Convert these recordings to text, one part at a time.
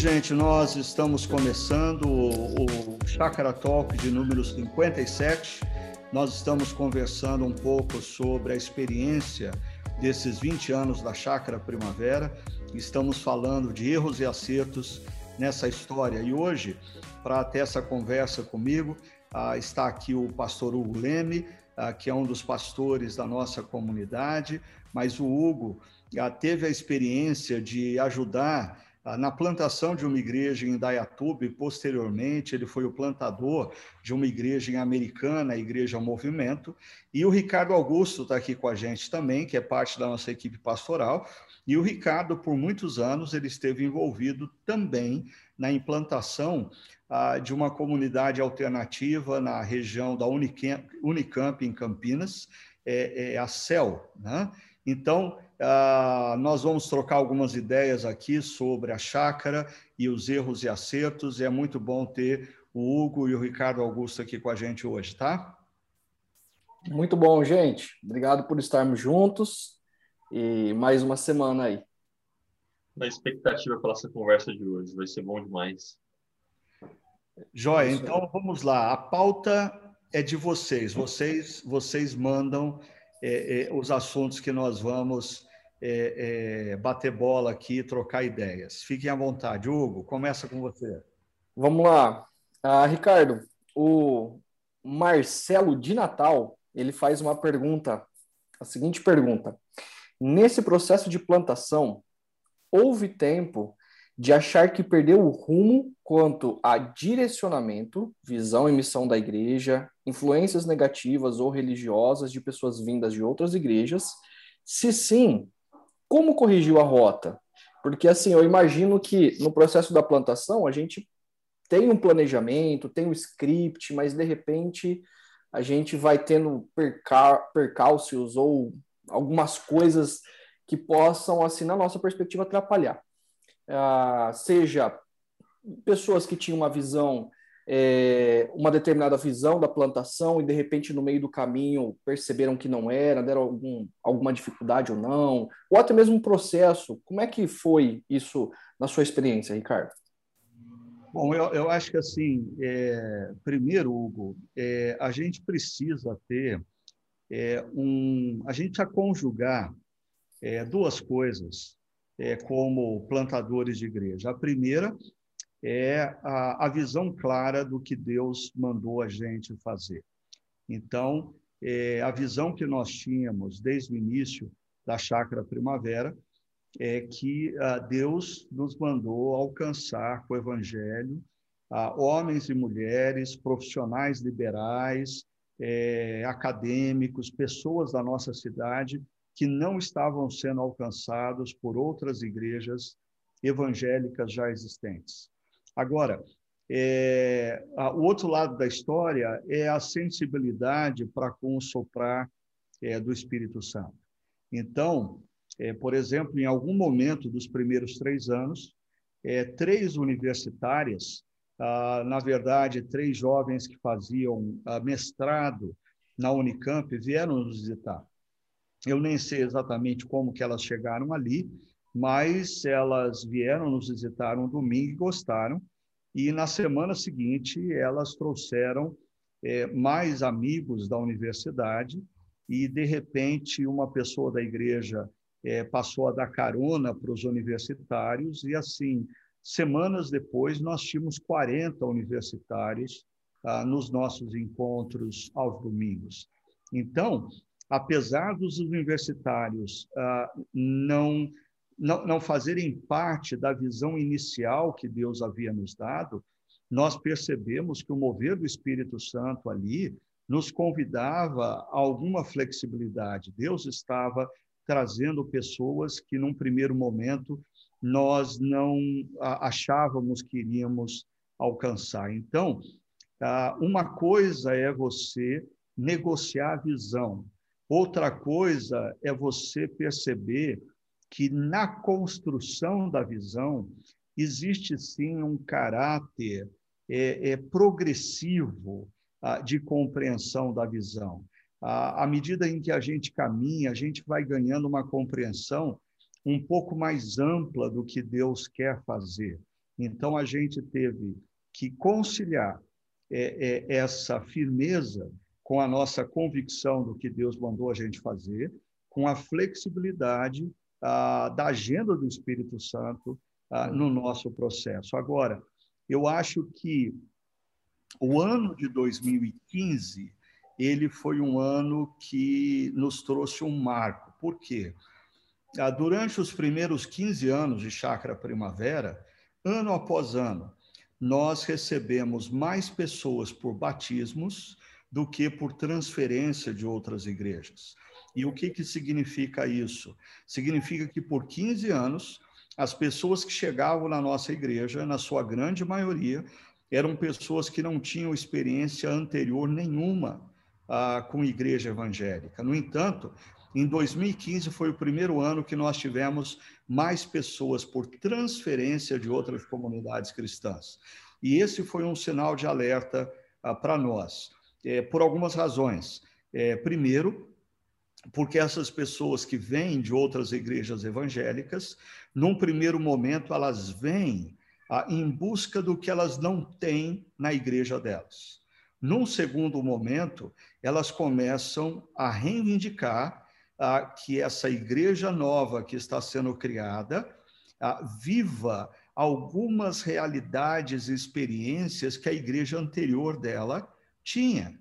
gente, nós estamos começando o, o Chácara Talk de número 57. Nós estamos conversando um pouco sobre a experiência desses 20 anos da Chácara Primavera. Estamos falando de erros e acertos nessa história. E hoje, para ter essa conversa comigo, ah, está aqui o pastor Hugo Leme, ah, que é um dos pastores da nossa comunidade, mas o Hugo ah, teve a experiência de ajudar na plantação de uma igreja em Dayatuba e posteriormente ele foi o plantador de uma igreja em Americana, a Igreja Movimento, e o Ricardo Augusto está aqui com a gente também, que é parte da nossa equipe pastoral, e o Ricardo, por muitos anos, ele esteve envolvido também na implantação ah, de uma comunidade alternativa na região da Unicamp, Unicamp em Campinas, é, é a CEL, né? Então, Uh, nós vamos trocar algumas ideias aqui sobre a chácara e os erros e acertos. E é muito bom ter o Hugo e o Ricardo Augusto aqui com a gente hoje, tá? Muito bom, gente. Obrigado por estarmos juntos e mais uma semana aí. A expectativa pela essa conversa de hoje vai ser bom demais. Joia, então vamos lá. A pauta é de vocês. Vocês, vocês mandam é, é, os assuntos que nós vamos é, é, bater bola aqui, trocar ideias. Fiquem à vontade. Hugo, começa com você. Vamos lá. Ah, Ricardo, o Marcelo de Natal, ele faz uma pergunta, a seguinte pergunta. Nesse processo de plantação, houve tempo de achar que perdeu o rumo quanto a direcionamento, visão e missão da igreja, influências negativas ou religiosas de pessoas vindas de outras igrejas? Se sim, como corrigiu a rota? Porque, assim, eu imagino que no processo da plantação a gente tem um planejamento, tem um script, mas de repente a gente vai tendo percal percalços ou algumas coisas que possam, assim, na nossa perspectiva, atrapalhar. Uh, seja pessoas que tinham uma visão é, uma determinada visão da plantação e de repente no meio do caminho perceberam que não era, deram algum, alguma dificuldade ou não, ou até mesmo um processo. Como é que foi isso na sua experiência, Ricardo? Bom, eu, eu acho que assim, é, primeiro, Hugo, é, a gente precisa ter é, um, a gente precisa conjugar é, duas coisas é, como plantadores de igreja. A primeira é a, a visão clara do que Deus mandou a gente fazer. Então, é, a visão que nós tínhamos desde o início da Chácara Primavera é que ah, Deus nos mandou alcançar com o Evangelho ah, homens e mulheres, profissionais liberais, é, acadêmicos, pessoas da nossa cidade que não estavam sendo alcançados por outras igrejas evangélicas já existentes. Agora, é, a, o outro lado da história é a sensibilidade para com o soprar é, do Espírito Santo. Então, é, por exemplo, em algum momento dos primeiros três anos, é, três universitárias, ah, na verdade, três jovens que faziam ah, mestrado na Unicamp vieram nos visitar. Eu nem sei exatamente como que elas chegaram ali, mas elas vieram nos visitar um domingo e gostaram. E na semana seguinte, elas trouxeram é, mais amigos da universidade e, de repente, uma pessoa da igreja é, passou a dar carona para os universitários e, assim, semanas depois, nós tínhamos 40 universitários ah, nos nossos encontros aos domingos. Então, apesar dos universitários ah, não não, não fazerem parte da visão inicial que Deus havia nos dado, nós percebemos que o mover do Espírito Santo ali nos convidava a alguma flexibilidade. Deus estava trazendo pessoas que, num primeiro momento, nós não achávamos que iríamos alcançar. Então, uma coisa é você negociar a visão, outra coisa é você perceber que na construção da visão existe sim um caráter é, é progressivo ah, de compreensão da visão. Ah, à medida em que a gente caminha, a gente vai ganhando uma compreensão um pouco mais ampla do que Deus quer fazer. Então, a gente teve que conciliar é, é, essa firmeza com a nossa convicção do que Deus mandou a gente fazer, com a flexibilidade ah, da agenda do Espírito Santo ah, no nosso processo. Agora, eu acho que o ano de 2015 ele foi um ano que nos trouxe um marco. Por quê? Ah, durante os primeiros 15 anos de Chácara Primavera, ano após ano, nós recebemos mais pessoas por batismos do que por transferência de outras igrejas. E o que, que significa isso? Significa que por 15 anos, as pessoas que chegavam na nossa igreja, na sua grande maioria, eram pessoas que não tinham experiência anterior nenhuma ah, com igreja evangélica. No entanto, em 2015 foi o primeiro ano que nós tivemos mais pessoas por transferência de outras comunidades cristãs. E esse foi um sinal de alerta ah, para nós, é, por algumas razões. É, primeiro, porque essas pessoas que vêm de outras igrejas evangélicas, num primeiro momento, elas vêm ah, em busca do que elas não têm na igreja delas. Num segundo momento, elas começam a reivindicar ah, que essa igreja nova que está sendo criada ah, viva algumas realidades e experiências que a igreja anterior dela tinha.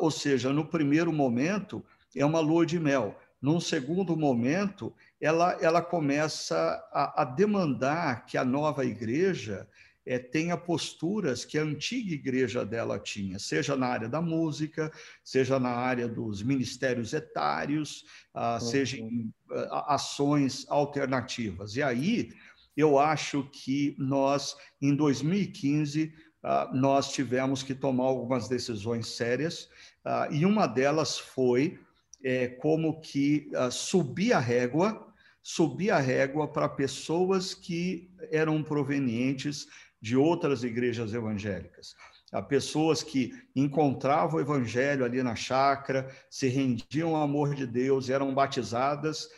Ou seja, no primeiro momento, é uma lua de mel. Num segundo momento, ela, ela começa a, a demandar que a nova igreja é, tenha posturas que a antiga igreja dela tinha, seja na área da música, seja na área dos ministérios etários, ah, uhum. seja em ah, ações alternativas. E aí, eu acho que nós, em 2015, ah, nós tivemos que tomar algumas decisões sérias, ah, e uma delas foi é, como que ah, subir a régua, subir a régua para pessoas que eram provenientes de outras igrejas evangélicas. Pessoas que encontravam o evangelho ali na chácara, se rendiam ao amor de Deus, eram batizadas,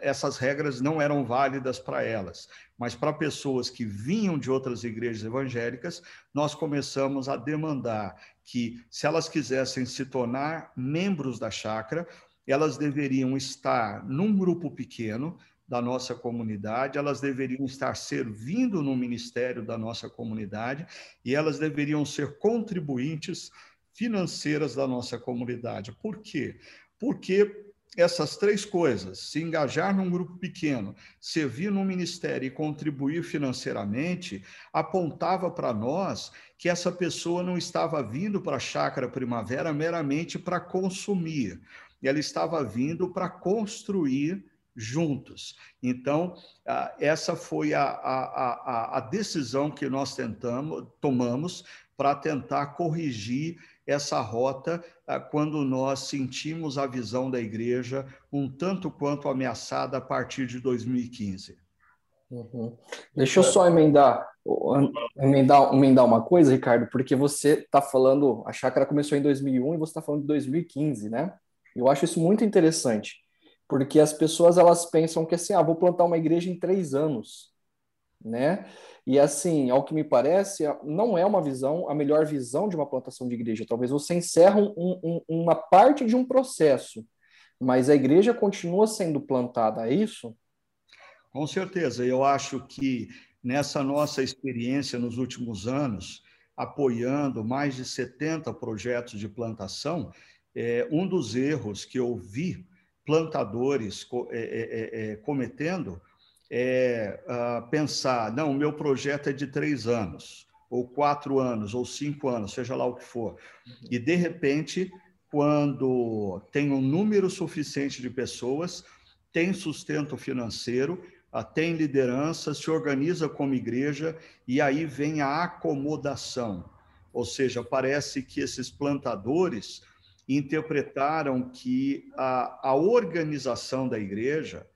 essas regras não eram válidas para elas. Mas para pessoas que vinham de outras igrejas evangélicas, nós começamos a demandar que, se elas quisessem se tornar membros da chácara, elas deveriam estar num grupo pequeno, da nossa comunidade, elas deveriam estar servindo no ministério da nossa comunidade e elas deveriam ser contribuintes financeiras da nossa comunidade. Por quê? Porque essas três coisas, se engajar num grupo pequeno, servir no ministério e contribuir financeiramente, apontava para nós que essa pessoa não estava vindo para a chácara primavera meramente para consumir, ela estava vindo para construir juntos. Então, essa foi a, a, a, decisão que nós tentamos, tomamos para tentar corrigir essa rota quando nós sentimos a visão da igreja um tanto quanto ameaçada a partir de 2015. Uhum. Deixa eu só emendar, emendar, emendar uma coisa, Ricardo, porque você está falando, a chácara começou em 2001 e você está falando de 2015, né? Eu acho isso muito interessante porque as pessoas elas pensam que assim, ah, vou plantar uma igreja em três anos, né? E assim, ao que me parece, não é uma visão, a melhor visão de uma plantação de igreja. Talvez você encerre um, um, uma parte de um processo, mas a igreja continua sendo plantada, é isso? Com certeza. Eu acho que nessa nossa experiência nos últimos anos, apoiando mais de 70 projetos de plantação, é, um dos erros que eu vi plantadores é, é, é, cometendo é uh, pensar, não, o meu projeto é de três anos, ou quatro anos, ou cinco anos, seja lá o que for. Uhum. E, de repente, quando tem um número suficiente de pessoas, tem sustento financeiro, uh, tem liderança, se organiza como igreja, e aí vem a acomodação. Ou seja, parece que esses plantadores interpretaram que a, a organização da igreja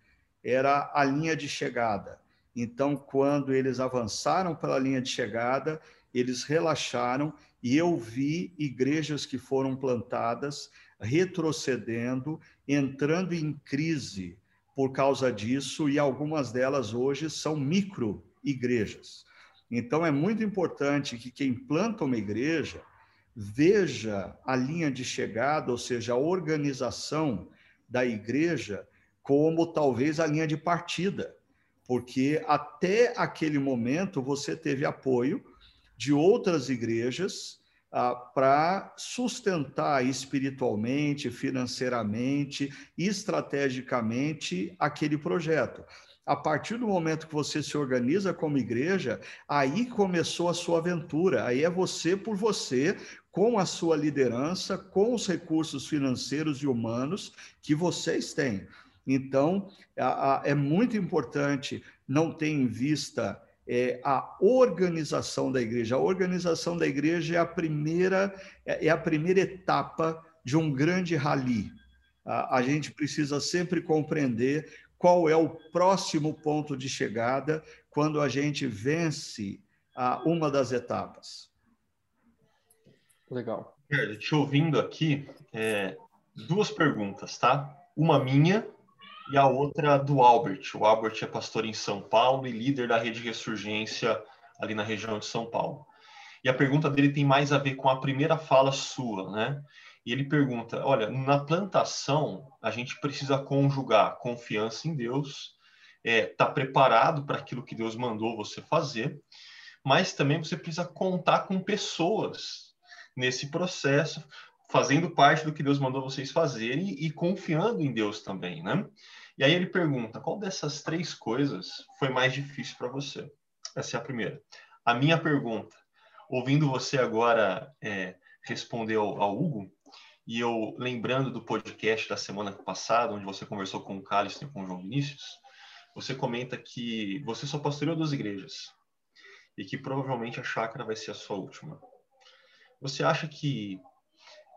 era a linha de chegada. Então, quando eles avançaram pela linha de chegada, eles relaxaram e eu vi igrejas que foram plantadas retrocedendo, entrando em crise por causa disso, e algumas delas hoje são micro igrejas. Então, é muito importante que quem planta uma igreja veja a linha de chegada, ou seja, a organização da igreja, como talvez a linha de partida, porque até aquele momento você teve apoio de outras igrejas ah, para sustentar espiritualmente, financeiramente, estrategicamente aquele projeto a partir do momento que você se organiza como igreja, aí começou a sua aventura. Aí é você por você, com a sua liderança, com os recursos financeiros e humanos que vocês têm. Então, é muito importante não ter em vista é, a organização da igreja. A organização da igreja é a primeira, é, é a primeira etapa de um grande rally. A, a gente precisa sempre compreender qual é o próximo ponto de chegada quando a gente vence a uma das etapas. Legal. Te ouvindo aqui, é, duas perguntas, tá? Uma minha e a outra do Albert. O Albert é pastor em São Paulo e líder da rede Ressurgência ali na região de São Paulo. E a pergunta dele tem mais a ver com a primeira fala sua, né? E ele pergunta: olha, na plantação a gente precisa conjugar confiança em Deus, é, tá preparado para aquilo que Deus mandou você fazer, mas também você precisa contar com pessoas nesse processo, fazendo parte do que Deus mandou vocês fazerem e confiando em Deus também, né? E aí ele pergunta: qual dessas três coisas foi mais difícil para você? Essa é a primeira. A minha pergunta, ouvindo você agora é, responder ao, ao Hugo, e eu, lembrando do podcast da semana passada, onde você conversou com o Cálice e com o João Vinícius, você comenta que você só pastoreou duas igrejas e que provavelmente a chácara vai ser a sua última. Você acha que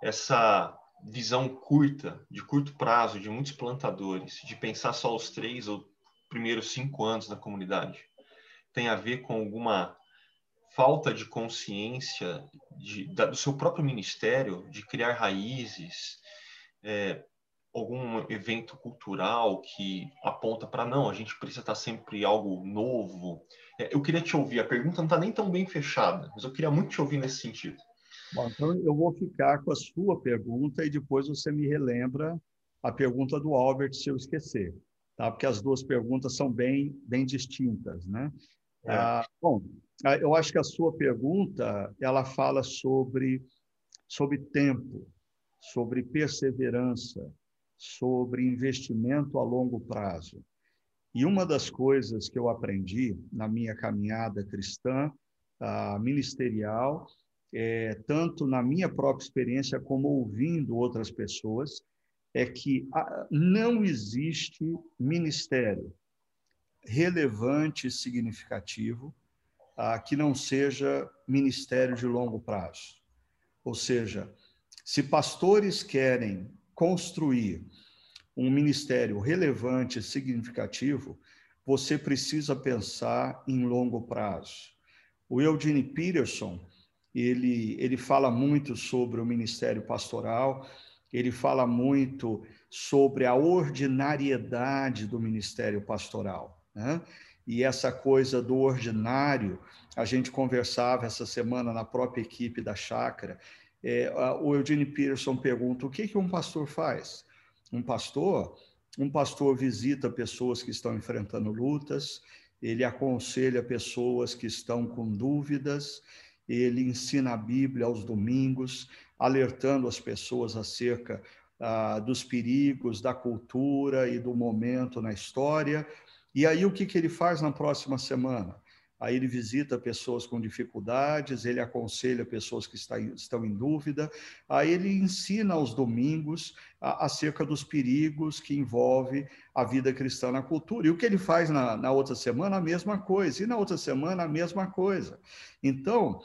essa visão curta, de curto prazo, de muitos plantadores, de pensar só os três ou primeiros cinco anos na comunidade, tem a ver com alguma falta de consciência de, da, do seu próprio ministério, de criar raízes, é, algum evento cultural que aponta para não, a gente precisa estar sempre algo novo. É, eu queria te ouvir, a pergunta não está nem tão bem fechada, mas eu queria muito te ouvir nesse sentido. Bom, então eu vou ficar com a sua pergunta e depois você me relembra a pergunta do Albert se eu esquecer, tá? Porque as duas perguntas são bem bem distintas, né? É. Ah, bom, ah, eu acho que a sua pergunta ela fala sobre sobre tempo, sobre perseverança, sobre investimento a longo prazo. E uma das coisas que eu aprendi na minha caminhada cristã, uh, ministerial, é, tanto na minha própria experiência como ouvindo outras pessoas, é que uh, não existe ministério relevante e significativo ah, que não seja ministério de longo prazo. Ou seja, se pastores querem construir um ministério relevante e significativo, você precisa pensar em longo prazo. O Eugene Peterson, ele, ele fala muito sobre o ministério pastoral, ele fala muito sobre a ordinariedade do ministério pastoral. Né? E essa coisa do ordinário, a gente conversava essa semana na própria equipe da chácara. É, o Eugene Peterson pergunta: o que, que um pastor faz? Um pastor, um pastor visita pessoas que estão enfrentando lutas, ele aconselha pessoas que estão com dúvidas, ele ensina a Bíblia aos domingos, alertando as pessoas acerca ah, dos perigos da cultura e do momento na história, e aí o que, que ele faz na próxima semana? Aí ele visita pessoas com dificuldades, ele aconselha pessoas que estão em dúvida, aí ele ensina aos domingos a, acerca dos perigos que envolve a vida cristã na cultura. E o que ele faz na, na outra semana? A mesma coisa. E na outra semana, a mesma coisa. Então,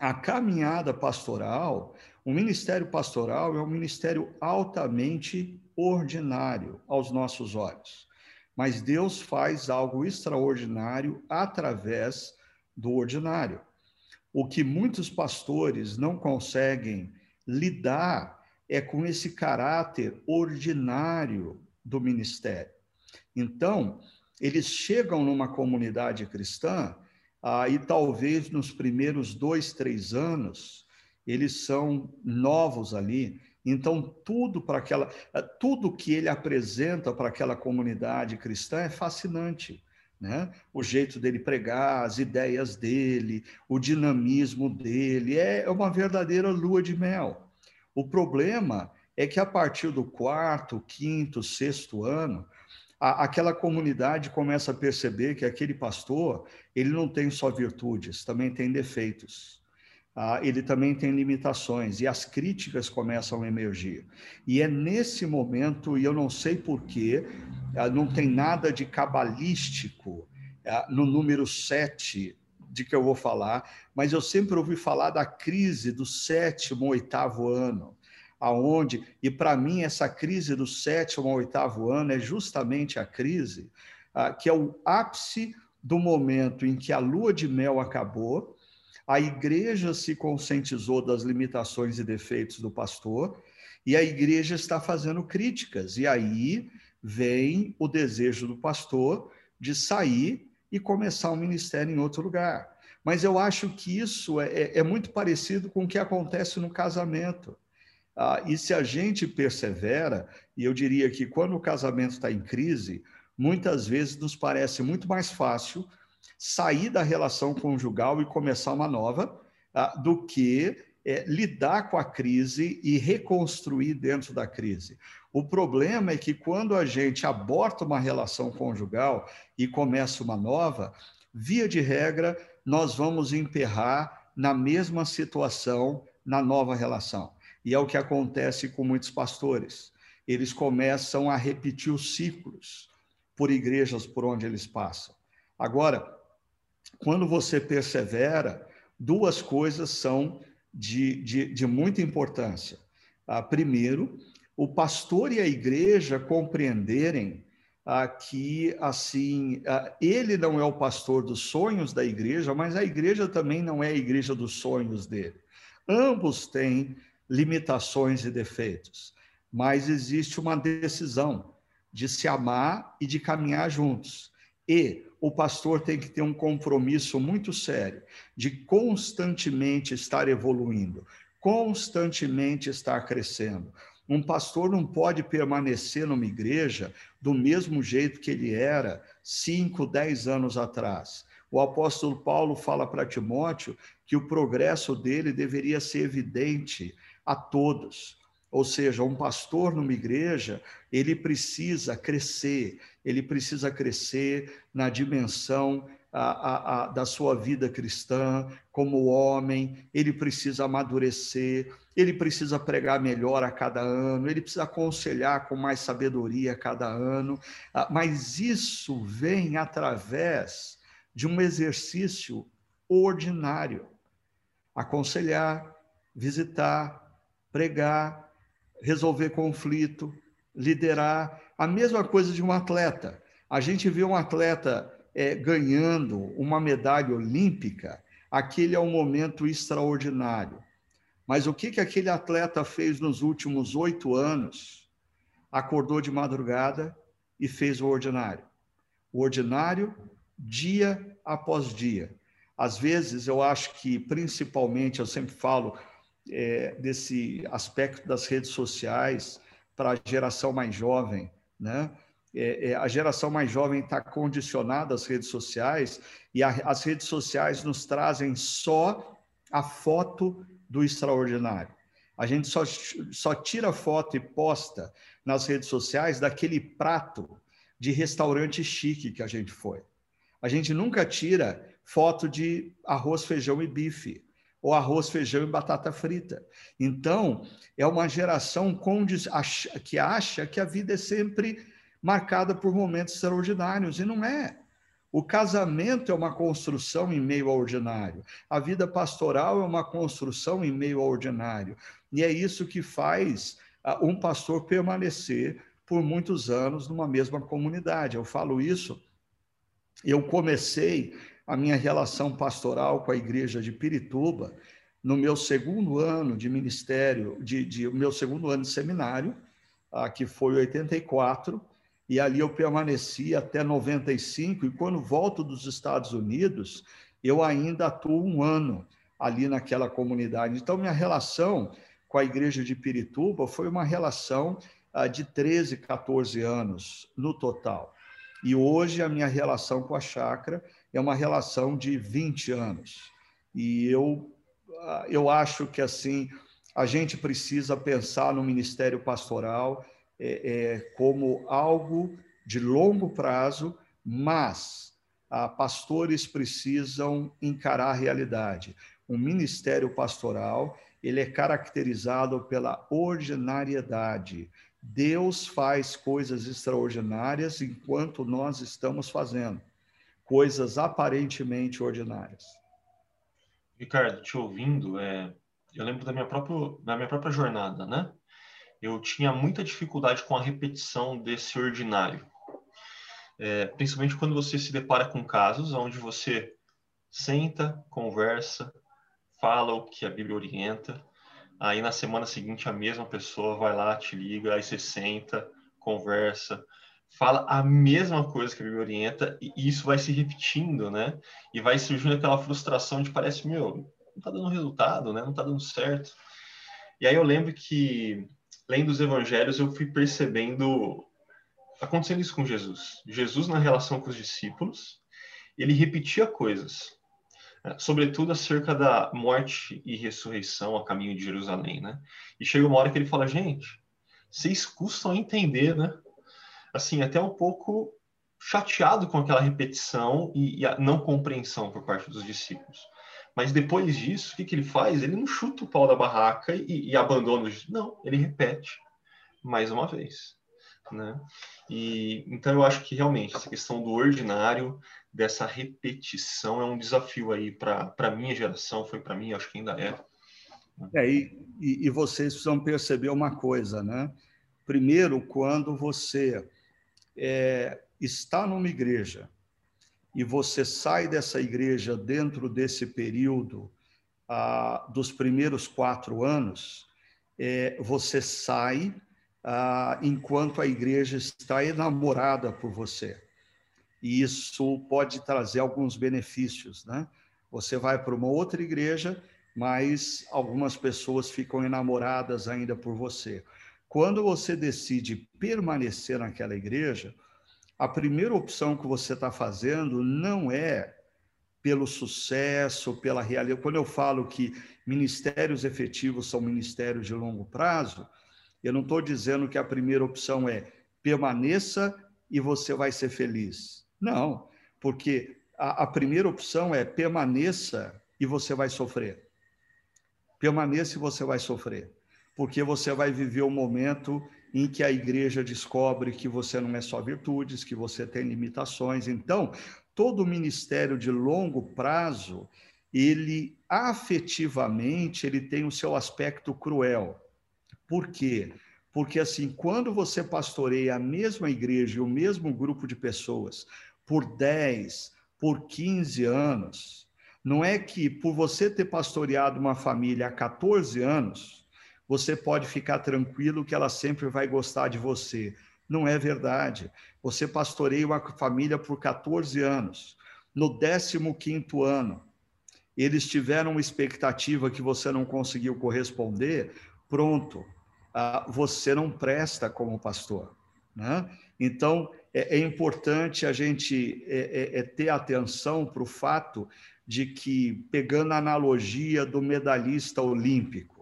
a caminhada pastoral, o ministério pastoral é um ministério altamente ordinário aos nossos olhos mas Deus faz algo extraordinário através do ordinário. O que muitos pastores não conseguem lidar é com esse caráter ordinário do ministério. Então, eles chegam numa comunidade cristã ah, e talvez nos primeiros dois, três anos, eles são novos ali. Então, tudo para aquela, tudo que ele apresenta para aquela comunidade cristã é fascinante. Né? O jeito dele pregar, as ideias dele, o dinamismo dele, é uma verdadeira lua de mel. O problema é que a partir do quarto, quinto, sexto ano, a, aquela comunidade começa a perceber que aquele pastor, ele não tem só virtudes, também tem defeitos. Ah, ele também tem limitações e as críticas começam a emergir. E é nesse momento, e eu não sei porquê, ah, não tem nada de cabalístico ah, no número 7 de que eu vou falar, mas eu sempre ouvi falar da crise do sétimo, oitavo ano aonde e para mim essa crise do sétimo oitavo ano é justamente a crise que é o ápice do momento em que a lua de mel acabou, a igreja se conscientizou das limitações e defeitos do pastor e a igreja está fazendo críticas e aí vem o desejo do pastor de sair e começar um ministério em outro lugar. Mas eu acho que isso é, é, é muito parecido com o que acontece no casamento. Ah, e se a gente persevera, e eu diria que quando o casamento está em crise, muitas vezes nos parece muito mais fácil sair da relação conjugal e começar uma nova, ah, do que é, lidar com a crise e reconstruir dentro da crise. O problema é que quando a gente aborta uma relação conjugal e começa uma nova, via de regra, nós vamos emperrar na mesma situação na nova relação. E é o que acontece com muitos pastores. Eles começam a repetir os ciclos por igrejas por onde eles passam. Agora, quando você persevera, duas coisas são de, de, de muita importância. Ah, primeiro, o pastor e a igreja compreenderem ah, que assim ah, ele não é o pastor dos sonhos da igreja, mas a igreja também não é a igreja dos sonhos dele. Ambos têm limitações e defeitos, mas existe uma decisão de se amar e de caminhar juntos. E o pastor tem que ter um compromisso muito sério de constantemente estar evoluindo, constantemente estar crescendo. Um pastor não pode permanecer numa igreja do mesmo jeito que ele era cinco, dez anos atrás. O apóstolo Paulo fala para Timóteo que o progresso dele deveria ser evidente a todos. Ou seja, um pastor numa igreja, ele precisa crescer, ele precisa crescer na dimensão a, a, a, da sua vida cristã, como homem, ele precisa amadurecer, ele precisa pregar melhor a cada ano, ele precisa aconselhar com mais sabedoria a cada ano, ah, mas isso vem através de um exercício ordinário. Aconselhar, visitar, pregar, resolver conflito, liderar. A mesma coisa de um atleta. A gente vê um atleta é, ganhando uma medalha olímpica, aquele é um momento extraordinário. Mas o que, que aquele atleta fez nos últimos oito anos? Acordou de madrugada e fez o ordinário. O ordinário, dia após dia. Às vezes, eu acho que, principalmente, eu sempre falo, é, desse aspecto das redes sociais para a geração mais jovem, né? É, é, a geração mais jovem está condicionada às redes sociais e a, as redes sociais nos trazem só a foto do extraordinário. A gente só, só tira foto e posta nas redes sociais daquele prato de restaurante chique que a gente foi. A gente nunca tira foto de arroz, feijão e bife ou arroz, feijão e batata frita. Então, é uma geração que acha que a vida é sempre marcada por momentos extraordinários, e não é. O casamento é uma construção em meio ao ordinário. A vida pastoral é uma construção em meio ao ordinário. E é isso que faz uh, um pastor permanecer por muitos anos numa mesma comunidade. Eu falo isso, eu comecei a minha relação pastoral com a igreja de Pirituba no meu segundo ano de ministério, de, de meu segundo ano de seminário, ah, que foi 84, e ali eu permaneci até 95, e quando volto dos Estados Unidos, eu ainda atuo um ano ali naquela comunidade. Então, minha relação com a igreja de Pirituba foi uma relação ah, de 13, 14 anos no total. E hoje a minha relação com a chácara é uma relação de 20 anos. E eu, ah, eu acho que assim a gente precisa pensar no ministério pastoral é, é, como algo de longo prazo, mas ah, pastores precisam encarar a realidade. O ministério pastoral ele é caracterizado pela ordinariedade. Deus faz coisas extraordinárias enquanto nós estamos fazendo coisas aparentemente ordinárias. Ricardo, te ouvindo, é, eu lembro da minha própria, da minha própria jornada, né? Eu tinha muita dificuldade com a repetição desse ordinário. É, principalmente quando você se depara com casos onde você senta, conversa, fala o que a Bíblia orienta, aí na semana seguinte a mesma pessoa vai lá, te liga, aí você senta, conversa, fala a mesma coisa que a Bíblia orienta e isso vai se repetindo, né? E vai surgindo aquela frustração de parece, meu, não tá dando resultado, né? Não tá dando certo. E aí eu lembro que, lendo os evangelhos, eu fui percebendo acontecendo isso com Jesus. Jesus, na relação com os discípulos, ele repetia coisas, né? sobretudo acerca da morte e ressurreição a caminho de Jerusalém, né? E chega uma hora que ele fala, gente, vocês custam entender, né? Assim, até um pouco chateado com aquela repetição e, e a não compreensão por parte dos discípulos. Mas depois disso, o que, que ele faz? Ele não chuta o pau da barraca e, e abandona os Não, ele repete mais uma vez. Né? E, então eu acho que realmente essa questão do ordinário, dessa repetição, é um desafio aí para a minha geração, foi para mim, acho que ainda é. é e, e, vocês precisam perceber uma coisa, né? Primeiro, quando você é, está numa igreja e você sai dessa igreja dentro desse período ah, dos primeiros quatro anos, é, você sai ah, enquanto a igreja está enamorada por você. E isso pode trazer alguns benefícios, né? Você vai para uma outra igreja, mas algumas pessoas ficam enamoradas ainda por você. Quando você decide permanecer naquela igreja, a primeira opção que você está fazendo não é pelo sucesso, pela realidade. Quando eu falo que ministérios efetivos são ministérios de longo prazo, eu não estou dizendo que a primeira opção é permaneça e você vai ser feliz. Não, porque a, a primeira opção é permaneça e você vai sofrer. Permaneça e você vai sofrer porque você vai viver o um momento em que a igreja descobre que você não é só virtudes, que você tem limitações. Então, todo ministério de longo prazo, ele afetivamente, ele tem o seu aspecto cruel. Por quê? Porque assim, quando você pastoreia a mesma igreja e o mesmo grupo de pessoas por 10, por 15 anos, não é que por você ter pastoreado uma família há 14 anos, você pode ficar tranquilo que ela sempre vai gostar de você. Não é verdade. Você pastoreia uma família por 14 anos. No 15 ano, eles tiveram uma expectativa que você não conseguiu corresponder, pronto, ah, você não presta como pastor. Né? Então, é, é importante a gente é, é, ter atenção para o fato de que, pegando a analogia do medalhista olímpico,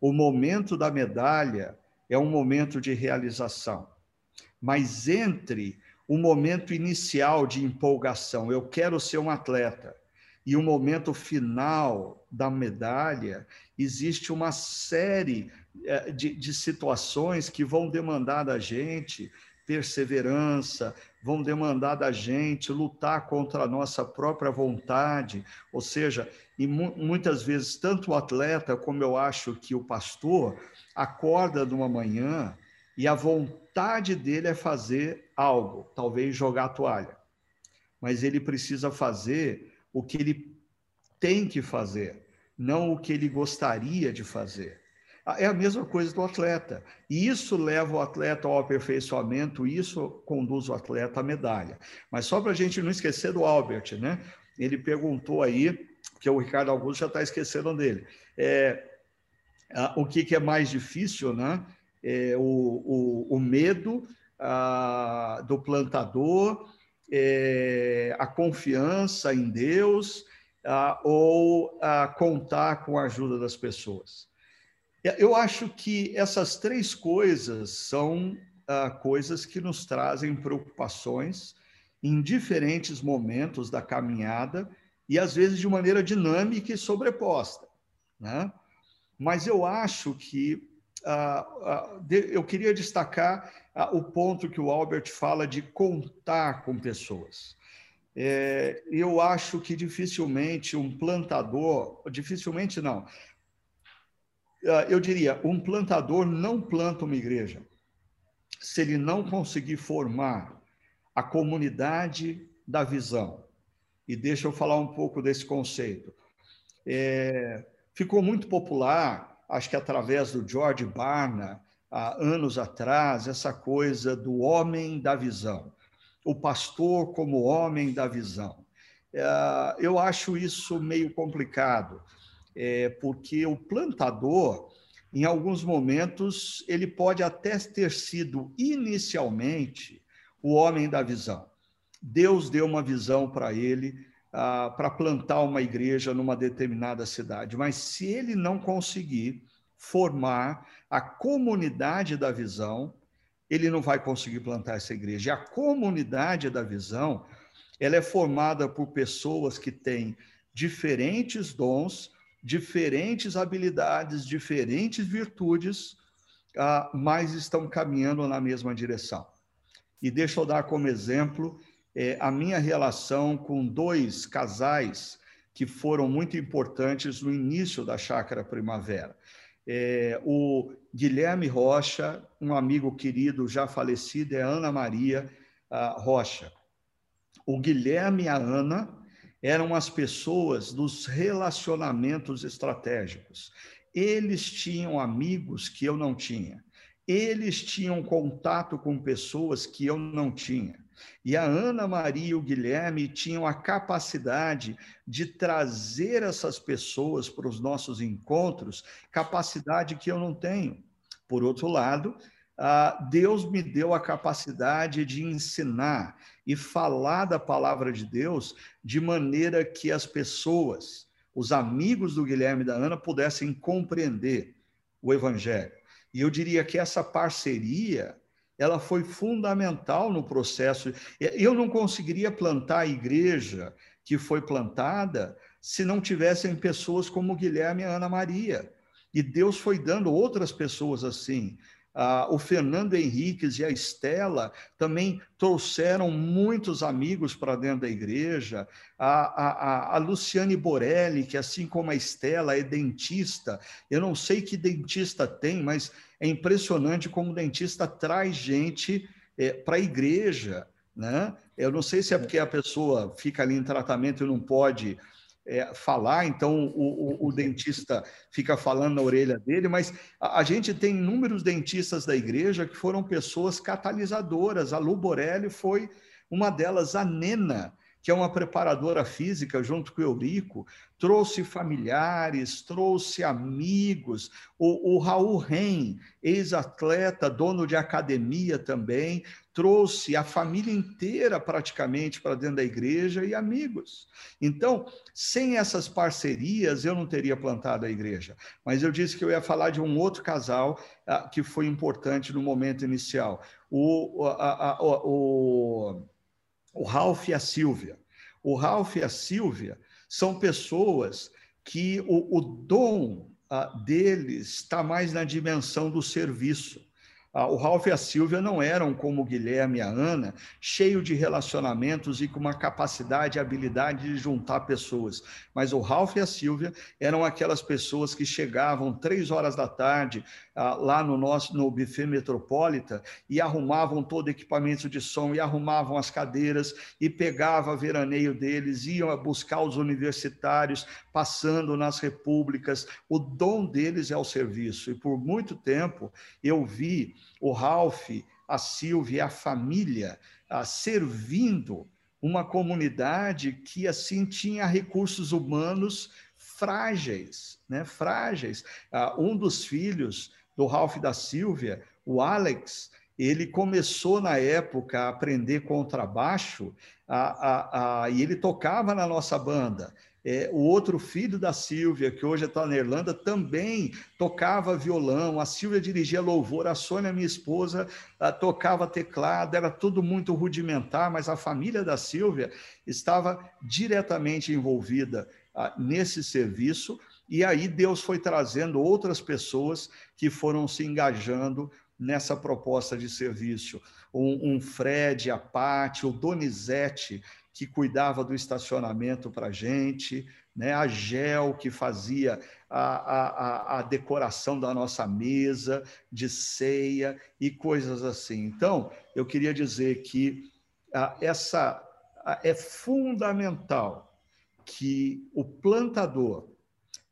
o momento da medalha é um momento de realização. Mas entre o momento inicial de empolgação, eu quero ser um atleta, e o momento final da medalha, existe uma série eh, de, de situações que vão demandar da gente perseverança, vão demandar da gente lutar contra a nossa própria vontade, ou seja, e mu muitas vezes tanto o atleta como eu acho que o pastor acorda numa manhã e a vontade dele é fazer algo, talvez jogar a toalha. Mas ele precisa fazer o que ele tem que fazer, não o que ele gostaria de fazer. É a mesma coisa do atleta. E isso leva o atleta ao aperfeiçoamento, isso conduz o atleta à medalha. Mas só para a gente não esquecer do Albert, né? ele perguntou aí, que o Ricardo Augusto já está esquecendo dele, é, o que, que, é mais difícil, né? É, o, o, o, medo a, do plantador, é, a confiança em Deus a, ou a contar com a ajuda das pessoas. Eu acho que essas três coisas são ah, coisas que nos trazem preocupações em diferentes momentos da caminhada e às vezes de maneira dinâmica e sobreposta, né? Mas eu acho que ah, ah, de, eu queria destacar ah, o ponto que o Albert fala de contar com pessoas. É, eu acho que dificilmente um plantador, dificilmente não, eu diria, um plantador não planta uma igreja se ele não conseguir formar a comunidade da visão. E deixa eu falar um pouco desse conceito. É, ficou muito popular, acho que através do George Barna, há anos atrás, essa coisa do homem da visão, o pastor como homem da visão. É, eu acho isso meio complicado, é, porque o plantador, em alguns momentos, ele pode até ter sido inicialmente o homem da visão. Deus deu uma visão para ele ah, para plantar uma igreja numa determinada cidade, mas se ele não conseguir formar a comunidade da visão, ele não vai conseguir plantar essa igreja. E a comunidade da visão, ela é formada por pessoas que têm diferentes dons, diferentes habilidades, diferentes virtudes, ah, mas estão caminhando na mesma direção. E deixa eu dar como exemplo é, a minha relação com dois casais que foram muito importantes no início da Chácara Primavera. É, o Guilherme Rocha, um amigo querido já falecido, é Ana Maria uh, Rocha. O Guilherme e a Ana eram as pessoas dos relacionamentos estratégicos. Eles tinham amigos que eu não tinha. Eles tinham contato com pessoas que eu não tinha. E a Ana Maria e o Guilherme tinham a capacidade de trazer essas pessoas para os nossos encontros, capacidade que eu não tenho. Por outro lado, Deus me deu a capacidade de ensinar e falar da palavra de Deus de maneira que as pessoas, os amigos do Guilherme e da Ana, pudessem compreender o Evangelho. E eu diria que essa parceria ela foi fundamental no processo. Eu não conseguiria plantar a igreja que foi plantada se não tivessem pessoas como Guilherme e Ana Maria. E Deus foi dando outras pessoas assim. Ah, o Fernando Henriques e a Estela também trouxeram muitos amigos para dentro da igreja. A, a, a, Luciane Borelli, que assim como a Estela é dentista, eu não sei que dentista tem, mas é impressionante como o dentista traz gente é, para a igreja. Né? Eu não sei se é porque a pessoa fica ali em tratamento e não pode é, falar, então o, o, o, dentista fica falando na orelha dele, mas a, a, gente tem inúmeros dentistas da igreja que foram pessoas catalisadoras. A Lu Borelli foi uma delas, a Nena, que é uma preparadora física junto com o Eurico, trouxe familiares, trouxe amigos, o, o Raul Ren, ex-atleta, dono de academia também, trouxe a família inteira praticamente para dentro da igreja e amigos. Então, sem essas parcerias, eu não teria plantado a igreja. Mas eu disse que eu ia falar de um outro casal uh, que foi importante no momento inicial. O, a, a, o o Ralph e a Silvia. O Ralph e a Silvia são pessoas que o, o dom uh, deles está mais na dimensão do serviço. Ah, o Ralph e a Silvia não eram como o Guilherme e a Ana, cheio de relacionamentos e com uma capacidade e habilidade de juntar pessoas. Mas o Ralph e a Silvia eram aquelas pessoas que chegavam três horas da tarde ah, lá no nosso no buffet Metropolita e arrumavam todo o equipamento de som e arrumavam as cadeiras e pegava veraneio deles, iam buscar os universitários, passando nas repúblicas. O dom deles é o serviço. E por muito tempo eu vi o Ralph, a Silvia, a família, a, servindo uma comunidade que assim tinha recursos humanos frágeis, né? Frágeis. Ah, um dos filhos do Ralph da Silvia, o Alex, ele começou na época a aprender contrabaixo a, a, a, e ele tocava na nossa banda. É, o outro filho da Silvia, que hoje está na Irlanda, também tocava violão. A Silvia dirigia louvor, a Sônia, minha esposa, tocava teclado. Era tudo muito rudimentar, mas a família da Silvia estava diretamente envolvida nesse serviço. E aí Deus foi trazendo outras pessoas que foram se engajando nessa proposta de serviço. Um, um Fred, a Pati, o Donizete, que cuidava do estacionamento para a gente, né? a Gel, que fazia a, a, a decoração da nossa mesa de ceia e coisas assim. Então, eu queria dizer que ah, essa ah, é fundamental que o plantador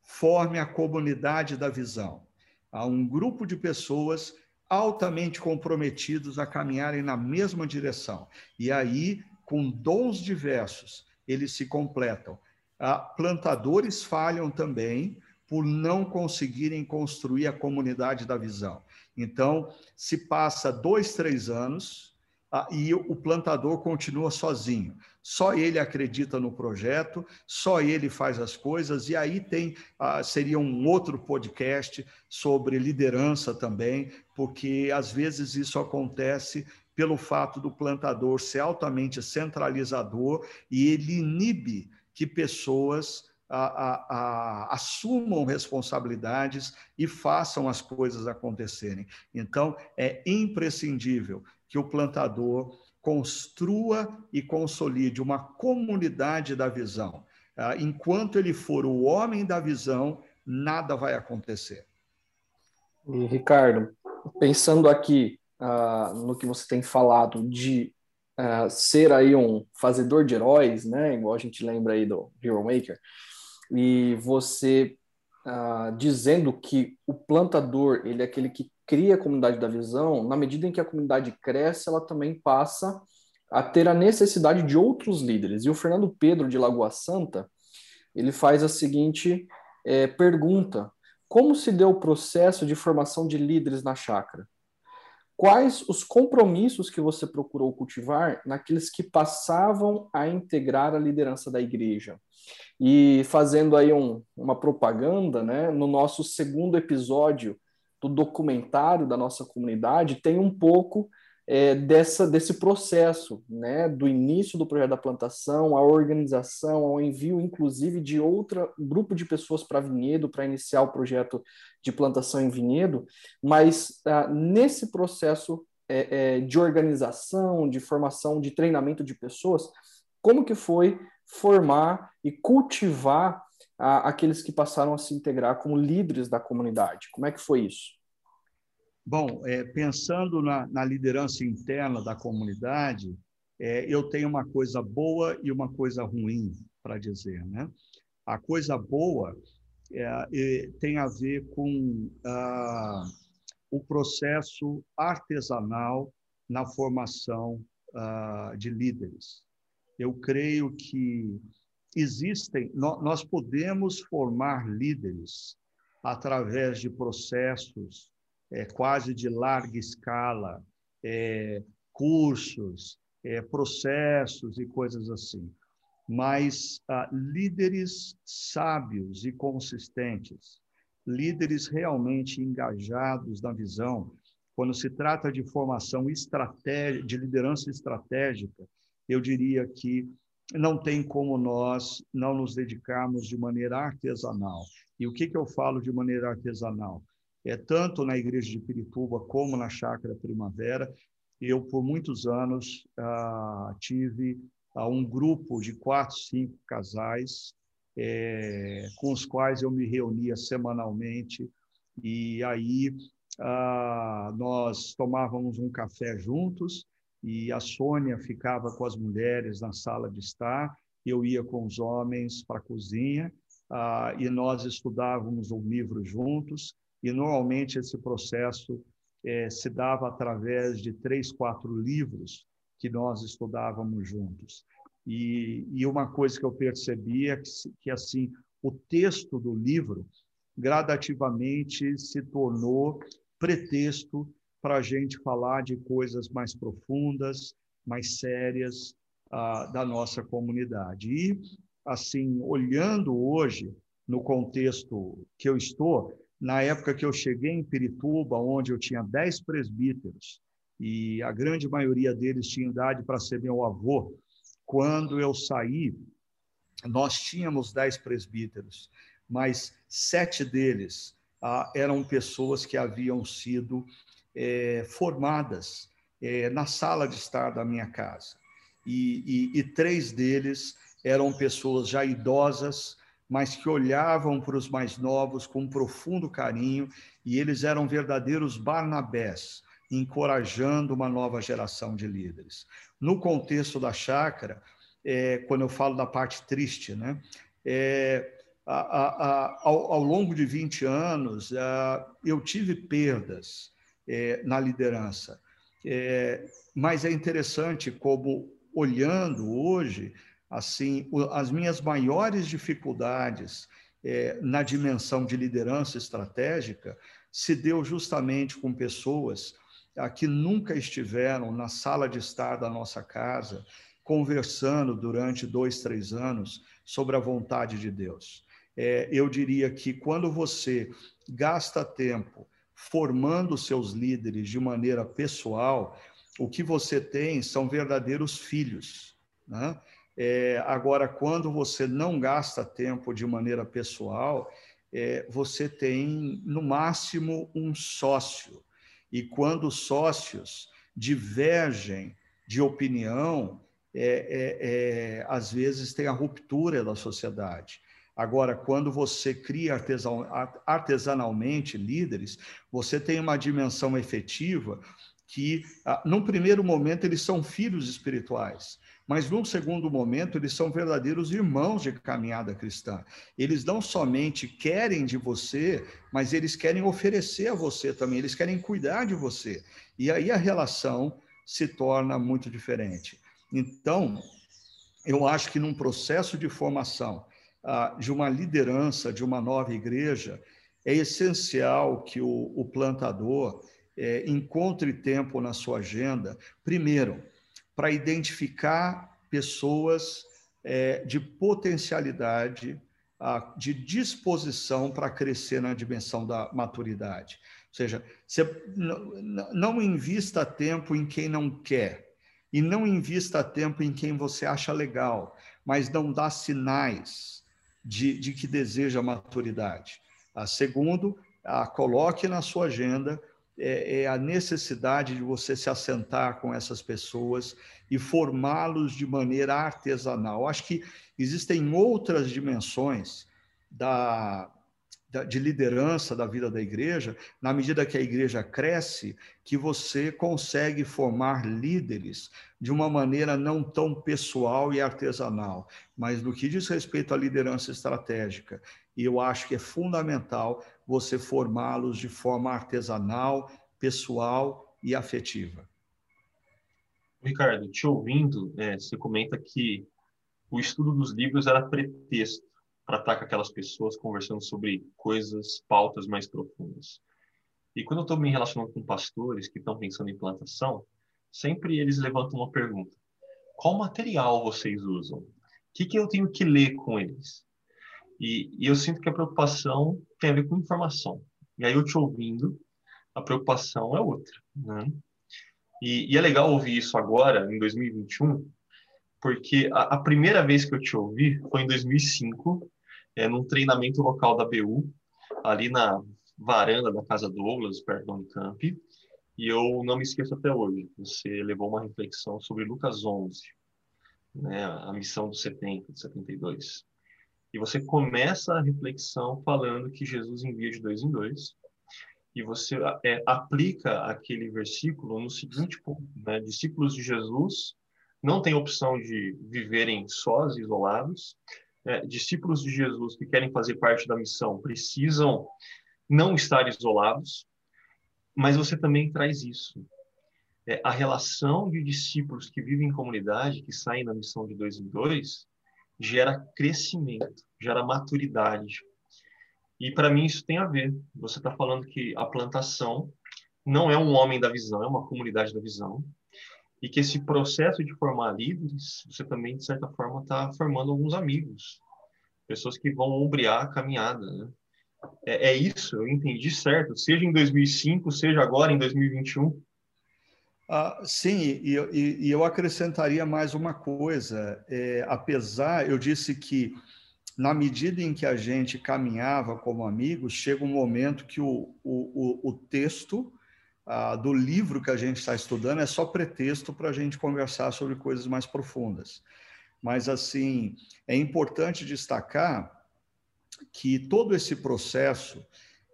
forme a comunidade da visão. Há um grupo de pessoas altamente comprometidos a caminharem na mesma direção. E aí com dons diversos, eles se completam. Ah, plantadores falham também por não conseguirem construir a comunidade da visão. Então, se passa dois, três anos ah, e o plantador continua sozinho. Só ele acredita no projeto, só ele faz as coisas, e aí tem ah, seria um outro podcast sobre liderança também, porque às vezes isso acontece pelo fato do plantador ser altamente centralizador e ele inibe que pessoas a, a, a, assumam responsabilidades e façam as coisas acontecerem. Então, é imprescindível que o plantador construa e consolide uma comunidade da visão. Ah, enquanto ele for o homem da visão, nada vai acontecer. Ricardo, pensando aqui uh, no que você tem falado de uh, ser aí um fazedor de heróis, né? Igual a gente lembra aí do Hero Maker, e você uh, dizendo que o plantador ele é aquele que cria a comunidade da visão, na medida em que a comunidade cresce, ela também passa a ter a necessidade de outros líderes. E o Fernando Pedro de Lagoa Santa ele faz a seguinte é, pergunta: como se deu o processo de formação de líderes na chácara? Quais os compromissos que você procurou cultivar naqueles que passavam a integrar a liderança da igreja. E fazendo aí um, uma propaganda, né, no nosso segundo episódio do documentário da nossa comunidade, tem um pouco é, dessa, desse processo, né, do início do projeto da plantação, a organização, ao envio, inclusive, de outro grupo de pessoas para Vinhedo, para iniciar o projeto de plantação em Vinhedo, mas ah, nesse processo é, é, de organização, de formação, de treinamento de pessoas, como que foi formar e cultivar ah, aqueles que passaram a se integrar como líderes da comunidade? Como é que foi isso? Bom, é, pensando na, na, liderança interna da comunidade, é, eu tenho uma coisa boa e uma coisa ruim para dizer. Né? A coisa boa é, tem a ver com ah, o processo artesanal na formação ah, de líderes. Eu creio que existem, nós podemos formar líderes através de processos é, quase de larga escala, é, cursos, é, processos e coisas assim. Mas ah, líderes sábios e consistentes, líderes realmente engajados na visão, quando se trata de formação estratégica, de liderança estratégica, eu diria que não tem como nós não nos dedicarmos de maneira artesanal. E o que, que eu falo de maneira artesanal? É, tanto na igreja de Pirituba como na Chácara Primavera. Eu, por muitos anos, ah, tive ah, um grupo de quatro, cinco casais é, com os quais eu me reunia semanalmente. E aí ah, nós tomávamos um café juntos e a Sônia ficava com as mulheres na sala de estar, eu ia com os homens para a cozinha ah, e nós estudávamos o livro juntos e normalmente esse processo é, se dava através de três, quatro livros que nós estudávamos juntos. E, e uma coisa que eu percebi é que, que assim o texto do livro gradativamente se tornou pretexto para a gente falar de coisas mais profundas, mais sérias ah, da nossa comunidade. E, assim, olhando hoje no contexto que eu estou, na época que eu cheguei em Pirituba, onde eu tinha dez presbíteros, e a grande maioria deles tinha idade para ser meu avô, quando eu saí, nós tínhamos dez presbíteros, mas sete deles ah, eram pessoas que haviam sido é, formadas é, na sala de estar da minha casa. E, e, e três deles eram pessoas já idosas, mas que olhavam para os mais novos com um profundo carinho, e eles eram verdadeiros Barnabés, encorajando uma nova geração de líderes. No contexto da chácara, é, quando eu falo da parte triste, né? É, a, a, a, ao, ao, longo de 20 anos, eu tive perdas é, na liderança. É, mas é interessante como, olhando hoje, assim, as minhas maiores dificuldades é, na dimensão de liderança estratégica se deu justamente com pessoas ah, que nunca estiveram na sala de estar da nossa casa, conversando durante dois, três anos sobre a vontade de Deus. É, eu diria que quando você gasta tempo formando seus líderes de maneira pessoal, o que você tem são verdadeiros filhos. Né? É, agora, quando você não gasta tempo de maneira pessoal, é, você tem, no máximo, um sócio. E quando sócios divergem de opinião, é, é, é às vezes tem a ruptura da sociedade. Agora, quando você cria artesanalmente líderes, você tem uma dimensão efetiva que, ah, num primeiro momento, eles são filhos espirituais, mas num segundo momento, eles são verdadeiros irmãos de caminhada cristã. Eles não somente querem de você, mas eles querem oferecer a você também, eles querem cuidar de você. E aí a relação se torna muito diferente. Então, eu acho que num processo de formação, de uma liderança de uma nova igreja, é essencial que o, o plantador é, encontre tempo na sua agenda, primeiro, para identificar pessoas é, de potencialidade, de disposição para crescer na dimensão da maturidade. Ou seja, você não invista tempo em quem não quer e não invista tempo em quem você acha legal, mas não dá sinais de, de que deseja maturidade. A segundo, a, coloque na sua agenda é, é, a necessidade de você se assentar com essas pessoas e formá-los de maneira artesanal. Acho que existem outras dimensões da, de liderança da vida da igreja, na medida que a igreja cresce, que você consegue formar líderes de uma maneira não tão pessoal e artesanal, mas no que diz respeito à liderança estratégica. E eu acho que é fundamental você formá-los de forma artesanal, pessoal e afetiva. Ricardo, te ouvindo, é, você comenta que o estudo dos livros era pretexto para estar com aquelas pessoas conversando sobre coisas, pautas mais profundas. E quando eu estou me relacionando com pastores que estão pensando em plantação, sempre eles levantam uma pergunta: qual material vocês usam? O que, que eu tenho que ler com eles? E, e eu sinto que a preocupação tem a ver com informação. E aí eu te ouvindo, a preocupação é outra. Né? E, e, é legal ouvir isso agora, em 2021, porque a, a, primeira vez que eu te ouvi foi em 2005, é, num treinamento local da BU, ali na varanda da Casa Douglas, perto da Unicamp, e eu não me esqueço até hoje. Você levou uma reflexão sobre Lucas 11, né, a missão dos 70, de 72. E você começa a reflexão falando que Jesus envia de dois em dois, e você é, aplica aquele versículo no seguinte ponto: né, discípulos de Jesus não têm opção de viverem sós, isolados, é, discípulos de Jesus que querem fazer parte da missão precisam não estar isolados, mas você também traz isso. é, a relação de discípulos que vivem em comunidade, que saem na missão de dois em dois, gera crescimento, gera maturidade. E para mim isso tem a ver. Você está falando que a plantação não é um homem da visão, é uma comunidade da visão. E que esse processo de formar líderes, você também, de certa forma, está formando alguns amigos. Pessoas que vão ombrear a caminhada. Né? É, é, isso, eu entendi certo. Seja em 2005, seja agora em 2021. Ah, sim, e, e, e, eu acrescentaria mais uma coisa. É, apesar, eu disse que na medida em que a gente caminhava como amigos, chega um momento que o, o, o texto ah, do livro que a gente está estudando é só pretexto para a gente conversar sobre coisas mais profundas. Mas, assim, é importante destacar que todo esse processo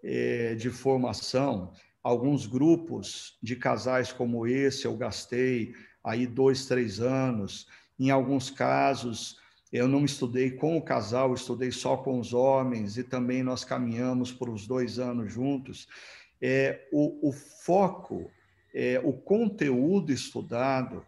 eh, de formação, alguns grupos de casais como esse, eu gastei aí dois, três anos, em alguns casos, eu não estudei com o casal, estudei só com os homens, e também nós caminhamos por os dois anos juntos é, o, o foco, é, o conteúdo estudado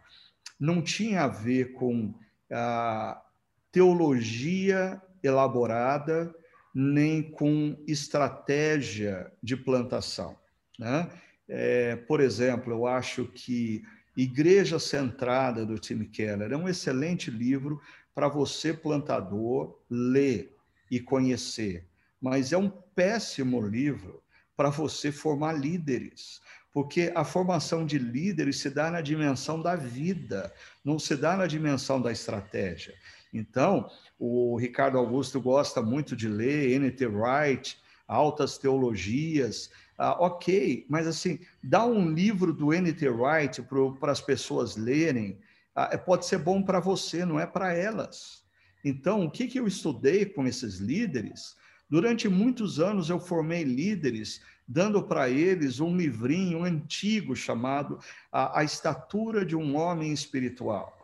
não tinha a ver com a teologia elaborada, nem com estratégia de plantação. Né? É, por exemplo, eu acho que Igreja Centrada, do Tim Keller, é um excelente livro para você, plantador, ler e conhecer, mas é um péssimo livro para você formar líderes. Porque a formação de líderes se dá na dimensão da vida, não se dá na dimensão da estratégia. Então, o Ricardo Augusto gosta muito de ler N.T. Wright, altas teologias. Ah, ok, mas assim, dá um livro do N.T. Wright para as pessoas lerem, ah, é, pode ser bom para você, não é para elas. Então, o que, que eu estudei com esses líderes? Durante muitos anos eu formei líderes, dando para eles um livrinho antigo chamado a, a Estatura de um Homem Espiritual.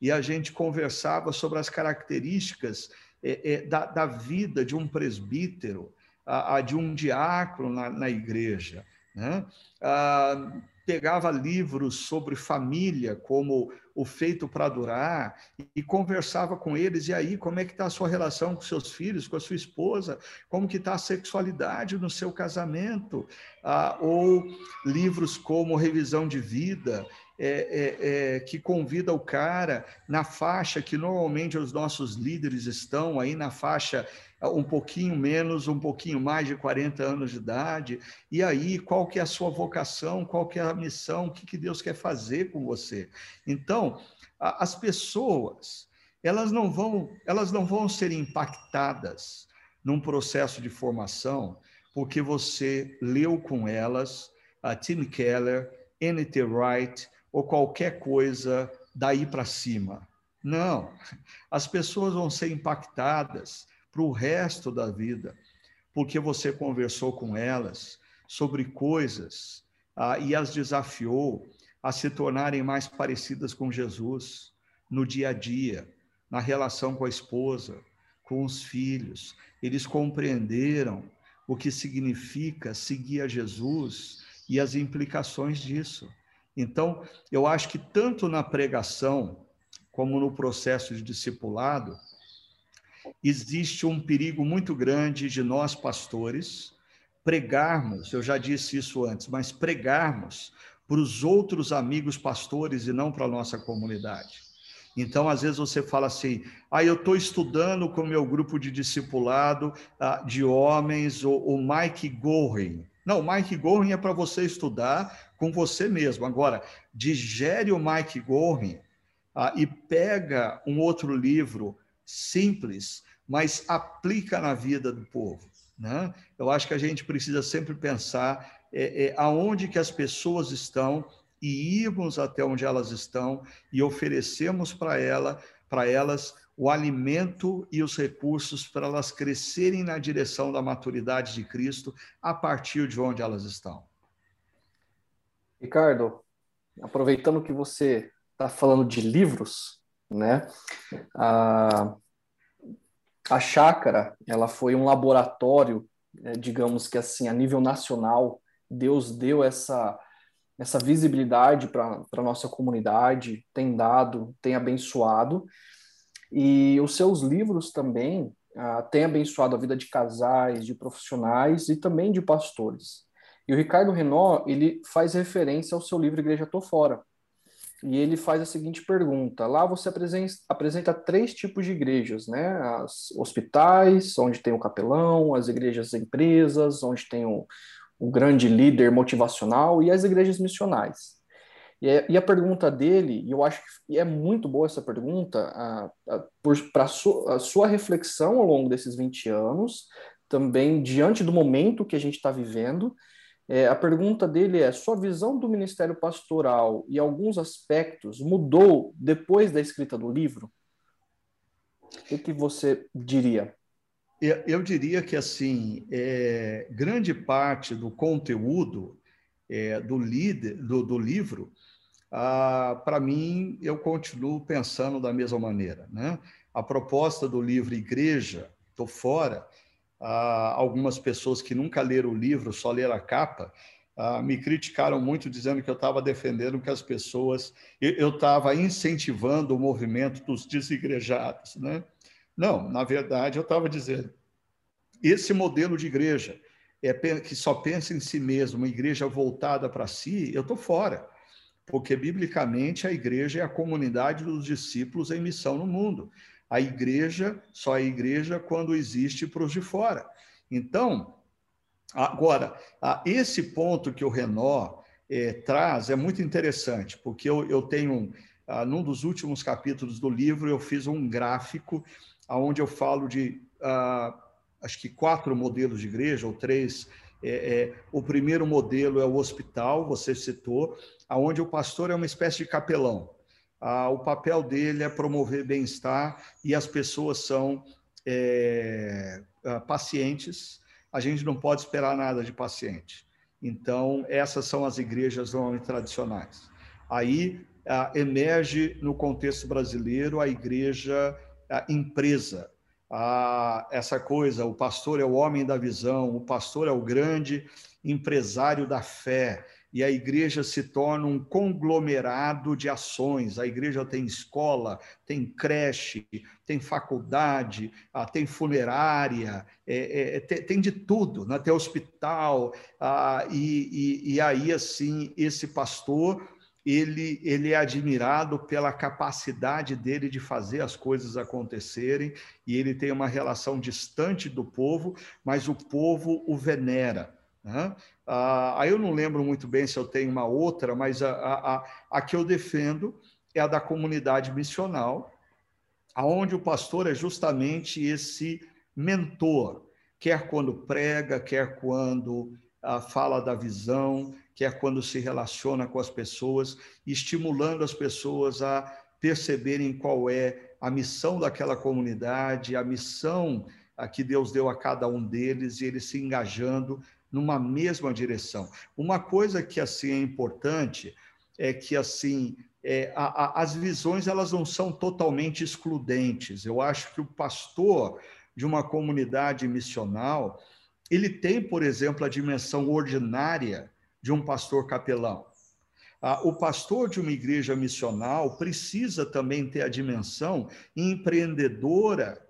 E a gente conversava sobre as características é, é, da, da, vida de um presbítero, a, a de um diácono na, na igreja. Né? Ah, pegava livros sobre família, como O Feito para Durar, e conversava com eles, e aí, como é que está a sua relação com seus filhos, com a sua esposa, como que está a sexualidade no seu casamento, ah, ou livros como Revisão de Vida, é, é, é, que convida o cara na faixa que normalmente os nossos líderes estão, aí na faixa um pouquinho menos, um pouquinho mais de 40 anos de idade, e aí qual que é a sua vocação, qual que é a missão, o que, que Deus quer fazer com você. Então, a, as pessoas, elas não vão, elas não vão ser impactadas num processo de formação porque você leu com elas a Tim Keller, N.T. Wright ou qualquer coisa daí para cima. Não, as pessoas vão ser impactadas para o resto da vida, porque você conversou com elas sobre coisas ah, e as desafiou a se tornarem mais parecidas com Jesus no dia a dia, na relação com a esposa, com os filhos. Eles compreenderam o que significa seguir a Jesus e as implicações disso. Então, eu acho que tanto na pregação como no processo de discipulado, existe um perigo muito grande de nós, pastores, pregarmos, eu já disse isso antes, mas pregarmos para os outros amigos pastores e não para a nossa comunidade. Então, às vezes você fala assim: ah, eu estou estudando com meu grupo de discipulado ah, de homens, o, o Mike Goring. Não, Mike Goring é para você estudar com você mesmo. Agora, digere o Mike Goring ah, e pega um outro livro simples, mas aplica na vida do povo. Né? Eu acho que a gente precisa sempre pensar é, é, aonde que as pessoas estão e irmos até onde elas estão e oferecemos para ela, para elas o alimento e os recursos para elas crescerem na direção da maturidade de Cristo a partir de onde elas estão. Ricardo, aproveitando que você está falando de livros, né? A, a chácara, ela foi um laboratório, né, digamos que assim, a nível nacional, Deus deu essa essa visibilidade para a nossa comunidade, tem dado, tem abençoado. E os seus livros também uh, têm abençoado a vida de casais, de profissionais e também de pastores. E o Ricardo Renó, ele faz referência ao seu livro Igreja Tô Fora. E ele faz a seguinte pergunta: lá você apresenta, três tipos de igrejas, né? As hospitais, onde tem o capelão, as igrejas empresas, onde tem o, o grande líder motivacional, e as igrejas missionais. E, é, e a pergunta dele, e eu acho que é muito boa essa pergunta, para a sua, sua reflexão ao longo desses 20 anos, também diante do momento que a gente está vivendo, é, a pergunta dele é: sua visão do ministério pastoral e alguns aspectos mudou depois da escrita do livro? O que, você diria? Eu, eu diria que assim, é, grande parte do conteúdo é, do, líder, do, do livro, ah, para mim, eu continuo pensando da mesma maneira. Né? A proposta do livro Igreja, estou fora, ah, algumas pessoas que nunca leram o livro, só leram a capa, ah, me criticaram muito dizendo que eu estava defendendo que as pessoas, eu estava incentivando o movimento dos desigrejados, né? Não, na verdade eu estava dizendo, esse modelo de igreja é que só pensa em si mesmo, uma igreja voltada para si, eu estou fora, porque biblicamente a igreja é a comunidade dos discípulos em missão no mundo. A igreja só é igreja quando existe para os de fora. Então, agora, esse ponto que o Renó é, traz é muito interessante, porque eu, eu tenho, ah, num dos últimos capítulos do livro, eu fiz um gráfico onde eu falo de, ah, acho que quatro modelos de igreja, ou três. É, é, o primeiro modelo é o hospital, você citou, aonde o pastor é uma espécie de capelão ah, o papel dele é promover bem-estar e as pessoas são é, ah, pacientes. A gente não pode esperar nada de paciente. Então, essas são as igrejas normalmente tradicionais. Aí ah, emerge no contexto brasileiro a igreja a empresa. Ah, essa coisa, o pastor é o homem da visão, o pastor é o grande empresário da fé e a igreja se torna um conglomerado de ações. A igreja tem escola, tem creche, tem faculdade, ah, tem funerária, é, é, tem, de tudo, né? tem hospital. Ah, e, e, e aí, assim, esse pastor ele, ele é admirado pela capacidade dele de fazer as coisas acontecerem e ele tem uma relação distante do povo, mas o povo o venera. Né? Ah, aí eu não lembro muito bem se eu tenho uma outra, mas a, a, a que eu defendo é a da comunidade missional, aonde o pastor é justamente esse mentor, quer quando prega, quer quando ah, fala da visão, quer quando se relaciona com as pessoas, estimulando as pessoas a perceberem qual é a missão daquela comunidade, a missão a que Deus deu a cada um deles, e eles se engajando numa mesma direção. Uma coisa que assim é importante é que assim é, a, a, as visões elas não são totalmente excludentes. Eu acho que o pastor de uma comunidade missional ele tem, por exemplo, a dimensão ordinária de um pastor capelão. O pastor de uma igreja missional precisa também ter a dimensão empreendedora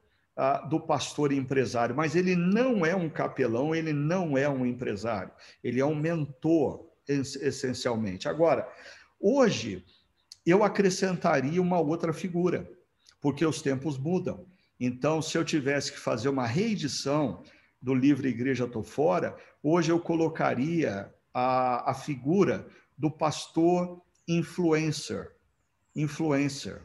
do pastor empresário, mas ele não é um capelão, ele não é um empresário, ele é um mentor, essencialmente. Agora, hoje, eu acrescentaria uma outra figura, porque os tempos mudam. Então, se eu tivesse que fazer uma reedição do livro Igreja Tô Fora, hoje eu colocaria a, a figura do pastor influencer, influencer,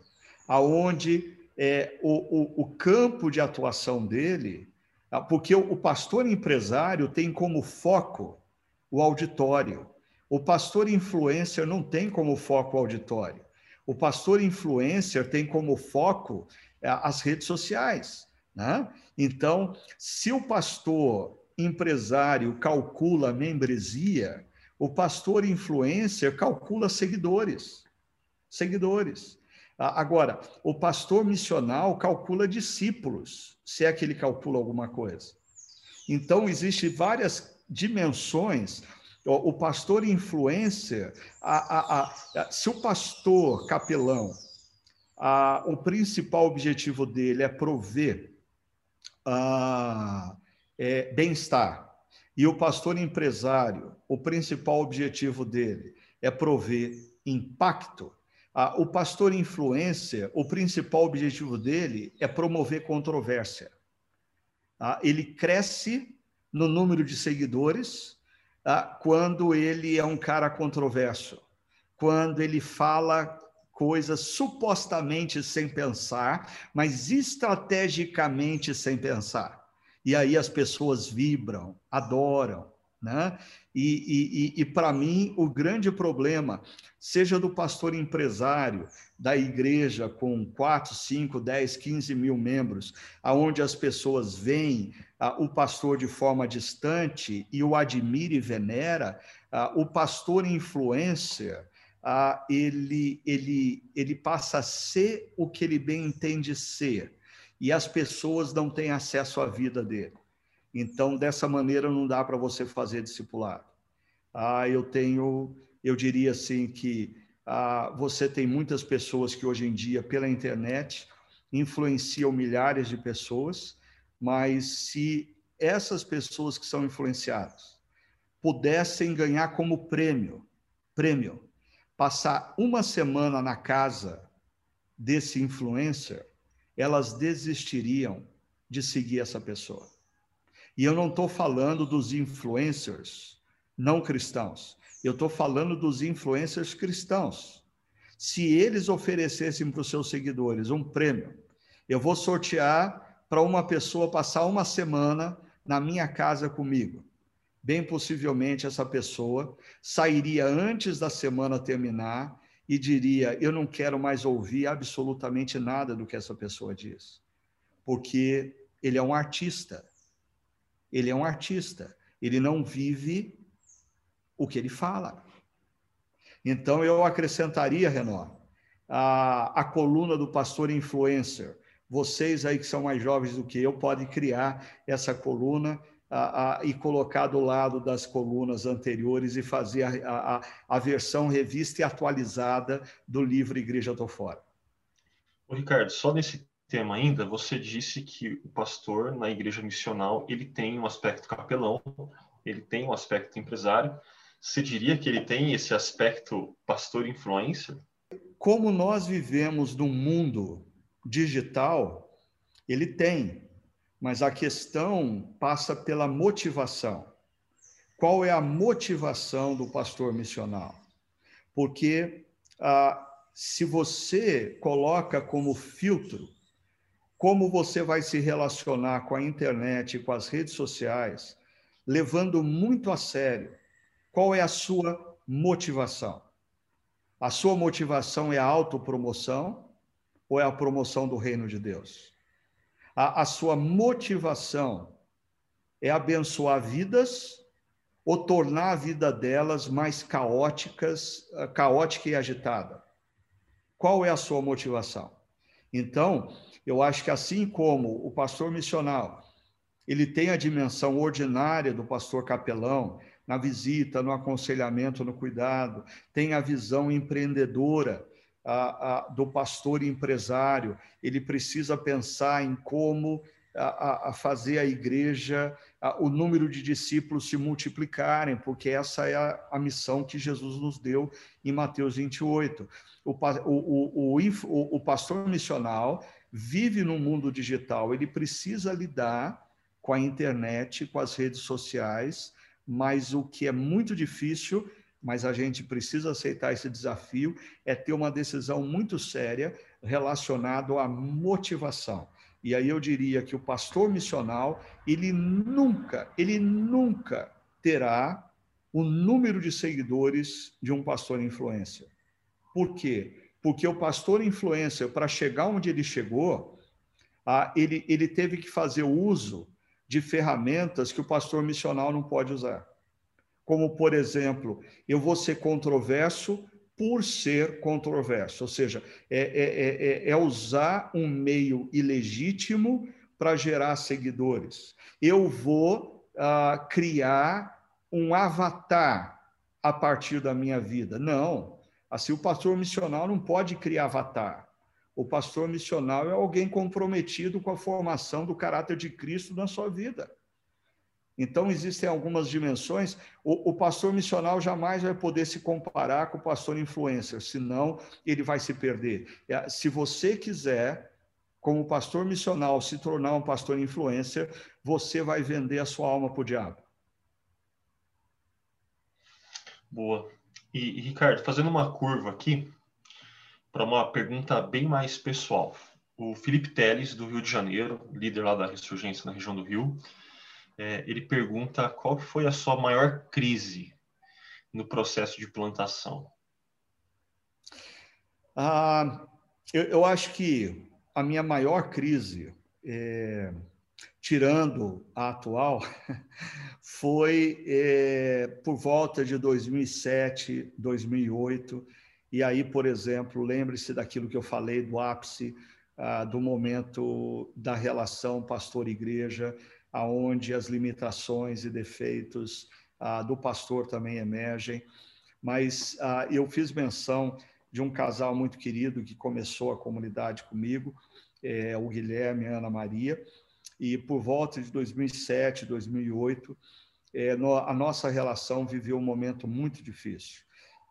aonde é, o, o, o, campo de atuação dele, ah, porque o, o pastor empresário tem como foco o auditório. O pastor influencer não tem como foco o auditório. O pastor influencer tem como foco é, as redes sociais. Né? Então, se o pastor empresário calcula membresia, o pastor influencer calcula seguidores. Seguidores. Agora, o pastor missional calcula discípulos, se é que ele calcula alguma coisa. Então, existem várias dimensões. O, pastor influencer, a, a, a, se o pastor capelão, o principal objetivo dele é prover é, bem-estar, e o pastor empresário, o principal objetivo dele é prover impacto, o pastor influencer, o principal objetivo dele é promover controvérsia. Ele cresce no número de seguidores quando ele é um cara controverso, quando ele fala coisas supostamente sem pensar, mas estrategicamente sem pensar. E aí as pessoas vibram, adoram, né? E, e, e para mim, o grande problema, seja do pastor empresário, da igreja com 4, 5, 10, 15 mil membros, aonde as pessoas veem ah, o pastor de forma distante e o admira e venera, ah, o pastor influencer, ah, ele, ele, ele passa a ser o que ele bem entende ser, e as pessoas não têm acesso à vida dele. Então, dessa maneira, não dá para você fazer discipulado. Ah, eu tenho, eu diria assim que ah, você tem muitas pessoas que hoje em dia, pela internet, influenciam milhares de pessoas, mas se essas pessoas que são influenciadas pudessem ganhar como prêmio, prêmio, passar uma semana na casa desse influencer, elas desistiriam de seguir essa pessoa. E eu não estou falando dos influencers não cristãos. Eu estou falando dos influencers cristãos. Se eles oferecessem para os seus seguidores um prêmio, eu vou sortear para uma pessoa passar uma semana na minha casa comigo. Bem possivelmente essa pessoa sairia antes da semana terminar e diria: Eu não quero mais ouvir absolutamente nada do que essa pessoa diz, porque ele é um artista ele é um artista, ele não vive o que ele fala. Então, eu acrescentaria, Renó, a, a coluna do pastor influencer. Vocês aí que são mais jovens do que eu podem criar essa coluna a, a, e colocar do lado das colunas anteriores e fazer a, a, versão revista e atualizada do livro Igreja Tô Fora. Ricardo, só nesse tema ainda, você disse que o pastor na igreja missional ele tem um aspecto capelão, ele tem um aspecto empresário. Você diria que ele tem esse aspecto pastor influencer? Como nós vivemos num mundo digital, ele tem, mas a questão passa pela motivação. Qual é a motivação do pastor missional? Porque ah, se você coloca como filtro como você vai se relacionar com a internet e com as redes sociais, levando muito a sério qual é a sua motivação. A sua motivação é a autopromoção ou é a promoção do reino de Deus? A, a sua motivação é abençoar vidas ou tornar a vida delas mais caóticas, caótica e agitada? Qual é a sua motivação? Então, eu acho que assim como o pastor missional, ele tem a dimensão ordinária do pastor capelão, na visita, no aconselhamento, no cuidado, tem a visão empreendedora a, a, do pastor empresário, ele precisa pensar em como a, a fazer a igreja, o número de discípulos se multiplicarem, porque essa é a, missão que Jesus nos deu em Mateus 28. O, o, o, o, o pastor missional vive no mundo digital, ele precisa lidar com a internet, com as redes sociais, mas o que é muito difícil, mas a gente precisa aceitar esse desafio, é ter uma decisão muito séria relacionada à motivação. E aí eu diria que o pastor missional, ele nunca, ele nunca terá o número de seguidores de um pastor influência. Por quê? Porque o pastor influencer, para chegar onde ele chegou, ah, ele, ele teve que fazer uso de ferramentas que o pastor missional não pode usar. Como, por exemplo, eu vou ser controverso por ser controverso, ou seja, é, é, é, é usar um meio ilegítimo para gerar seguidores. Eu vou ah, criar um avatar a partir da minha vida. Não. Assim, o pastor missional não pode criar avatar. O pastor missional é alguém comprometido com a formação do caráter de Cristo na sua vida. Então, existem algumas dimensões. O, o, pastor missional jamais vai poder se comparar com o pastor influencer, senão ele vai se perder. É, se você quiser, como pastor missional, se tornar um pastor influencer, você vai vender a sua alma para o diabo. Boa. E, e, Ricardo, fazendo uma curva aqui, para uma pergunta bem mais pessoal. O Felipe Teles, do Rio de Janeiro, líder lá da Ressurgência na região do Rio, é, ele pergunta qual foi a sua maior crise no processo de plantação. Ah, eu, eu, acho que a minha maior crise, é, tirando a atual, foi é, por volta de 2007, 2008. E aí, por exemplo, lembre-se daquilo que eu falei do ápice ah, do momento da relação pastor-igreja, aonde as limitações e defeitos ah, do pastor também emergem. Mas ah, eu fiz menção de um casal muito querido que começou a comunidade comigo, é, o Guilherme e a Ana Maria, e por volta de 2007, 2008, é, no, a nossa relação viveu um momento muito difícil.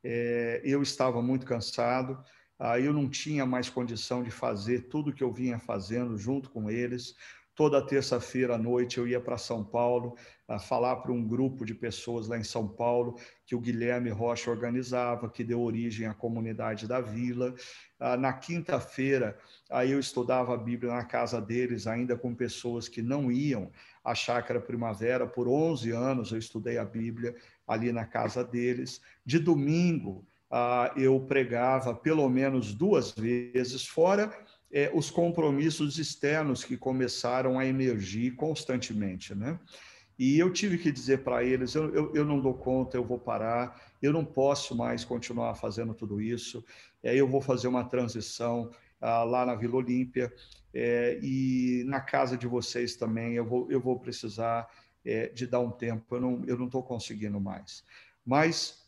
É, eu estava muito cansado, ah, eu não tinha mais condição de fazer tudo que eu vinha fazendo junto com eles. Toda terça-feira à noite eu ia para São Paulo a falar para um grupo de pessoas lá em São Paulo que o Guilherme Rocha organizava, que deu origem à comunidade da Vila. Ah, na quinta-feira, aí eu estudava a Bíblia na casa deles, ainda com pessoas que não iam à Chácara Primavera. Por 11 anos eu estudei a Bíblia ali na casa deles. De domingo, ah, eu pregava pelo menos duas vezes, fora é, os compromissos externos que começaram a emergir constantemente, né? E eu tive que dizer para eles: eu, eu, eu, não dou conta, eu vou parar, eu não posso mais continuar fazendo tudo isso. É, eu vou fazer uma transição ah, lá na Vila Olímpia é, e na casa de vocês também. Eu vou, eu vou precisar é, de dar um tempo, eu não estou não conseguindo mais. Mas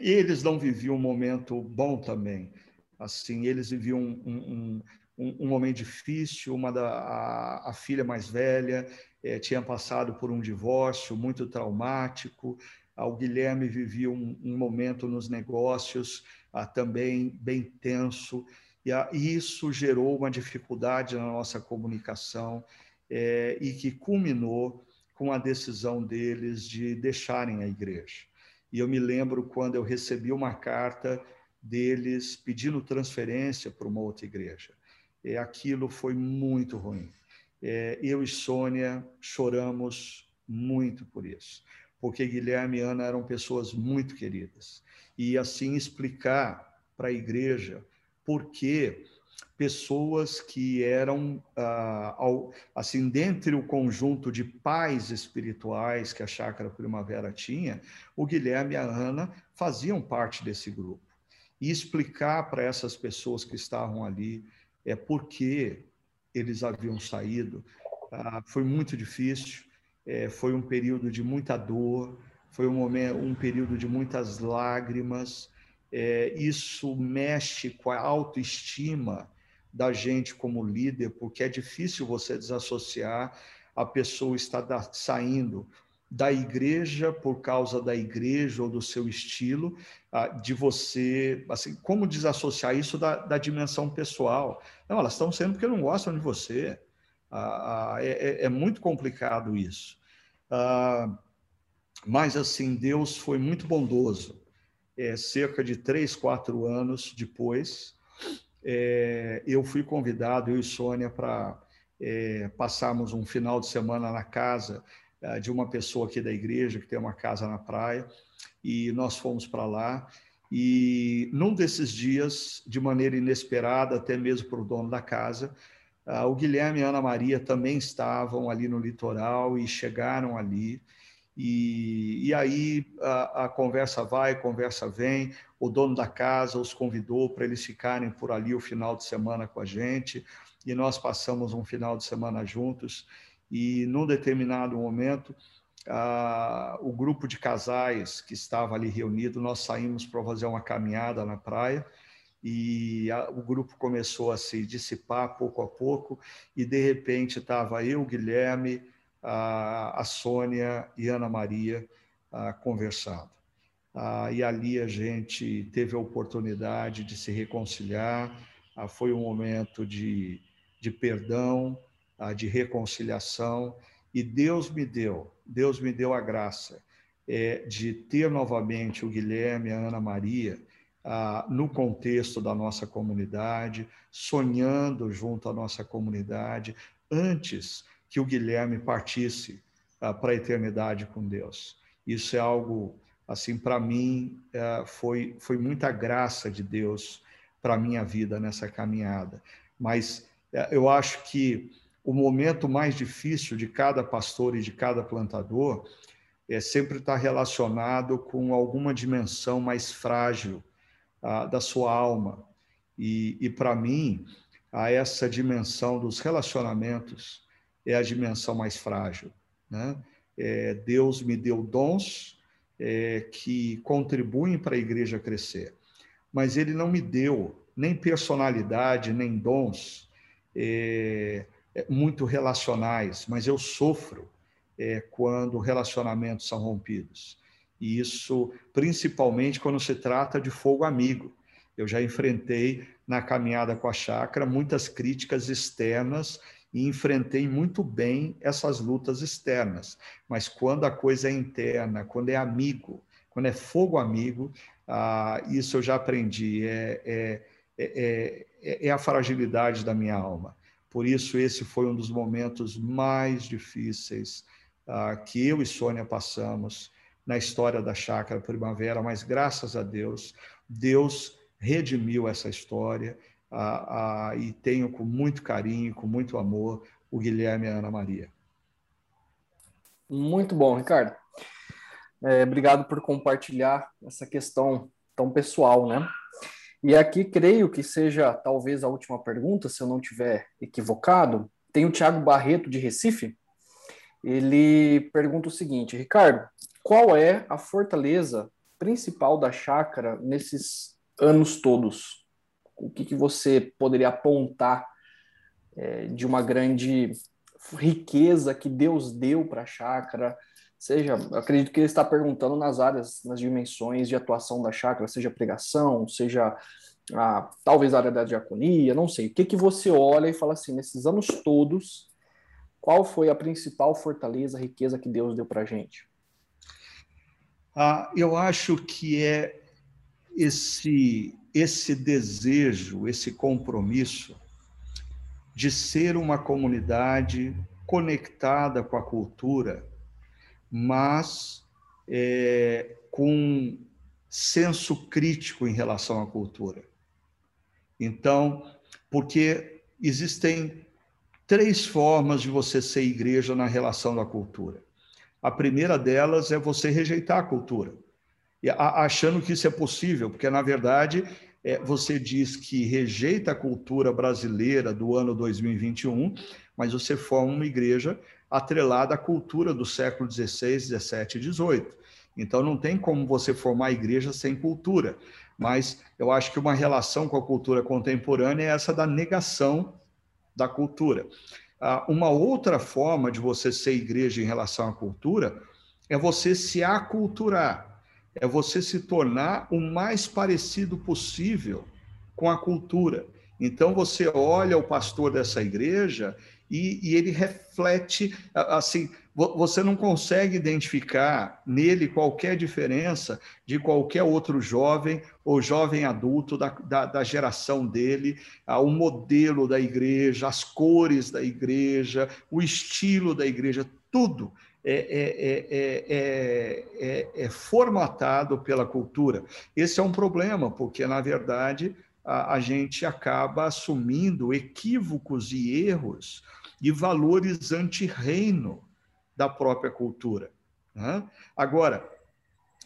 eles não viviam um momento bom também. Assim, eles viviam um, um, um, um momento difícil. Uma da a, a filha mais velha é, tinha passado por um divórcio muito traumático. O Guilherme vivia um, um momento nos negócios ah, também bem tenso. E ah, isso gerou uma dificuldade na nossa comunicação é, e que culminou com a decisão deles de deixarem a igreja. E eu me lembro quando eu recebi uma carta deles pedindo transferência para uma outra igreja. E aquilo foi muito ruim. É, eu e Sônia choramos muito por isso, porque Guilherme e Ana eram pessoas muito queridas. E assim explicar para a igreja por que pessoas que eram, ah, assim, dentre o conjunto de pais espirituais que a Chácara Primavera tinha, o Guilherme e a Ana faziam parte desse grupo e explicar para essas pessoas que estavam ali é por que eles haviam saído. Ah, foi muito difícil, é, foi um período de muita dor, foi um, momento, um período de muitas lágrimas. É, isso mexe com a autoestima da gente como líder, porque é difícil você desassociar a pessoa estar saindo da igreja por causa da igreja ou do seu estilo, ah, de você, assim, como desassociar isso da, da dimensão pessoal? Não, elas estão sendo porque não gostam de você. Ah, ah, é, é, é, muito complicado isso. mas, assim, Deus foi muito bondoso. É, cerca de três, quatro anos depois, é, eu fui convidado, eu e Sônia, para é, passarmos um final de semana na casa de uma pessoa aqui da igreja que tem uma casa na praia e nós fomos para lá e num desses dias, de maneira inesperada, até mesmo para o dono da casa, uh, o Guilherme e a Ana Maria também estavam ali no litoral e chegaram ali. E, e aí a, a conversa vai, a conversa vem. O dono da casa os convidou para eles ficarem por ali o final de semana com a gente. E nós passamos um final de semana juntos e num determinado momento ah, o grupo de casais que estava ali reunido, nós saímos para fazer uma caminhada na praia e a, o grupo começou a se dissipar pouco a pouco e de repente estava eu, Guilherme, a, a Sônia e Ana Maria conversando. Ah, e ali a gente teve a oportunidade de se reconciliar, foi um momento de, de perdão, de reconciliação, e Deus me deu, Deus me deu a graça é, de ter novamente o Guilherme e a Ana Maria ah, no contexto da nossa comunidade, sonhando junto à nossa comunidade, antes que o Guilherme partisse ah, para a eternidade com Deus. Isso é algo assim, para mim, é, foi, foi muita graça de Deus para a minha vida nessa caminhada. Mas é, eu acho que o momento mais difícil de cada pastor e de cada plantador é sempre estar relacionado com alguma dimensão mais frágil ah, da sua alma. E, e para mim, a essa dimensão dos relacionamentos é a dimensão mais frágil. Né? É, Deus me deu dons é, que contribuem para a igreja crescer. Mas ele não me deu nem personalidade, nem dons é, muito relacionais, mas eu sofro é, quando relacionamentos são rompidos. E isso, principalmente quando se trata de fogo amigo. Eu já enfrentei na caminhada com a chácara muitas críticas externas e enfrentei muito bem essas lutas externas. Mas quando a coisa é interna, quando é amigo, quando é fogo amigo, ah, isso eu já aprendi, é, é, é, é, a fragilidade da minha alma. Por isso, esse foi um dos momentos mais difíceis ah, que eu e Sônia passamos na história da Chácara Primavera, mas graças a Deus, Deus redimiu essa história ah, ah, e tenho com muito carinho, com muito amor, o Guilherme e a Ana Maria. Muito bom, Ricardo. É, obrigado por compartilhar essa questão tão pessoal, né? E aqui creio que seja talvez a última pergunta, se eu não tiver equivocado. Tem o Tiago Barreto de Recife. Ele pergunta o seguinte: Ricardo, qual é a fortaleza principal da chácara nesses anos todos? o que, que você poderia apontar é, de uma grande riqueza que Deus deu para a chácara? Seja, acredito que ele está perguntando nas áreas, nas dimensões de atuação da chácara, seja pregação, seja a, talvez a área da diaconia, não sei. O que, que você olha e fala assim, nesses anos todos, qual foi a principal fortaleza, riqueza que Deus deu para a gente? Ah, eu acho que é esse esse desejo, esse compromisso de ser uma comunidade conectada com a cultura, mas é, com senso crítico em relação à cultura. Então, porque existem três formas de você ser igreja na relação da cultura. A primeira delas é você rejeitar a cultura achando que isso é possível, porque, na verdade, é, você diz que rejeita a cultura brasileira do ano 2021, mas você forma uma igreja atrelada à cultura do século XVI, XVII e XVIII. Então, não tem como você formar igreja sem cultura. Mas eu acho que uma relação com a cultura contemporânea é essa da negação da cultura. Ah, uma outra forma de você ser igreja em relação à cultura é você se aculturar é você se tornar o mais parecido possível com a cultura. Então você olha o pastor dessa igreja e, e, ele reflete assim. Você não consegue identificar nele qualquer diferença de qualquer outro jovem ou jovem adulto da, da, da geração dele, o modelo da igreja, as cores da igreja, o estilo da igreja, tudo é, é, é, é, formatado pela cultura. Esse é um problema, porque, na verdade, a, a gente acaba assumindo equívocos e erros e valores anti-reino da própria cultura. Né? Agora,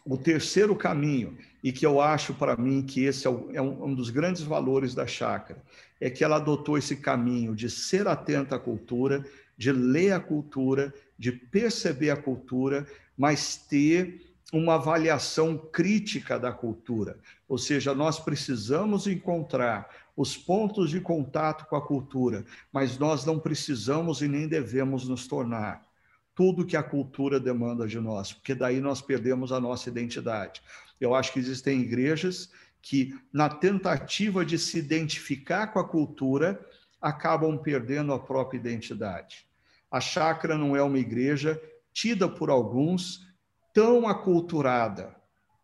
o terceiro caminho, e que eu acho para mim que esse é, um, é um dos grandes valores da chácara, é que ela adotou esse caminho de ser atenta à cultura, de ler a cultura, de perceber a cultura, mas ter uma avaliação crítica da cultura. Ou seja, nós precisamos encontrar os pontos de contato com a cultura, mas nós não precisamos e nem devemos nos tornar tudo que a cultura demanda de nós, porque daí nós perdemos a nossa identidade. Eu acho que existem igrejas que, na tentativa de se identificar com a cultura, acabam perdendo a própria identidade. A chácara não é uma igreja tida por alguns tão aculturada.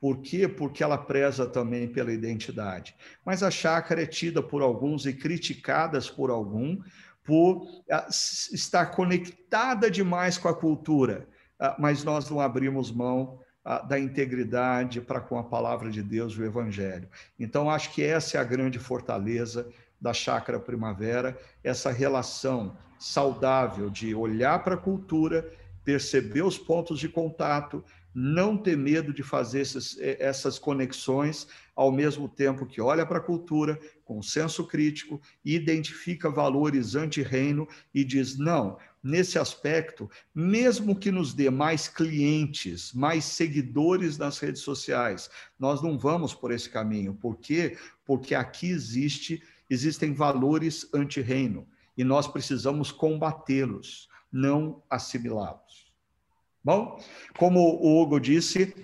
Por quê? Porque ela preza também pela identidade. Mas a chácara é tida por alguns e criticadas por algum por ah, estar conectada demais com a cultura, ah, mas nós não abrimos mão ah, da integridade para com a palavra de Deus, o Evangelho. Então, acho que essa é a grande fortaleza da Chácara Primavera, essa relação saudável de olhar para a cultura, perceber os pontos de contato, não ter medo de fazer essas, eh, essas conexões, ao mesmo tempo que olha para a cultura com senso crítico, identifica valores anti-reino e diz: não, nesse aspecto, mesmo que nos dê mais clientes, mais seguidores nas redes sociais, nós não vamos por esse caminho. Por quê? Porque aqui existe, existem valores anti-reino e nós precisamos combatê-los, não assimilá-los. Bom, como o Hugo disse,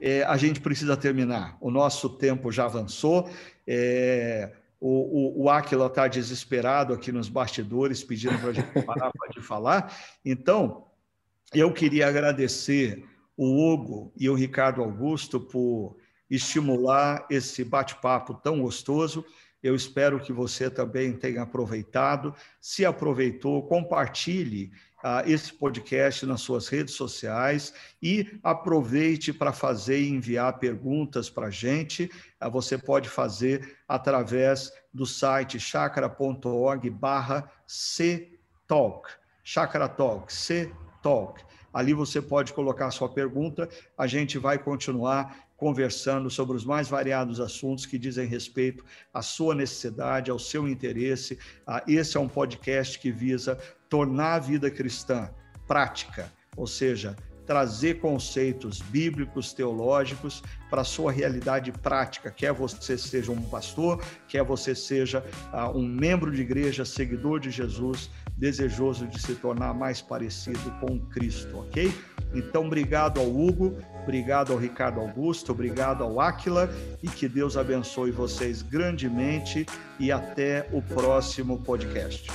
é, a gente precisa terminar. O nosso tempo já avançou. É, o, o, o Aquila está desesperado aqui nos bastidores, pedindo para a gente parar de falar. Então, eu queria agradecer o Hugo e o Ricardo Augusto por estimular esse bate-papo tão gostoso. Eu espero que você também tenha aproveitado. Se aproveitou, compartilhe esse podcast nas suas redes sociais e aproveite para fazer e enviar perguntas para a gente. Uh, você pode fazer através do site chakra.org barra C-Talk, Chakra Talk, C-Talk. Ali você pode colocar sua pergunta, a gente vai continuar conversando sobre os mais variados assuntos que dizem respeito à sua necessidade, ao seu interesse. Ah, esse é um podcast que visa tornar a vida cristã prática, ou seja, trazer conceitos bíblicos, teológicos para a sua realidade prática, quer você seja um pastor, quer você seja uh, um membro de igreja, seguidor de Jesus, desejoso de se tornar mais parecido com Cristo, ok? Então, obrigado ao Hugo, obrigado ao Ricardo Augusto, obrigado ao Áquila e que Deus abençoe vocês grandemente e até o próximo podcast.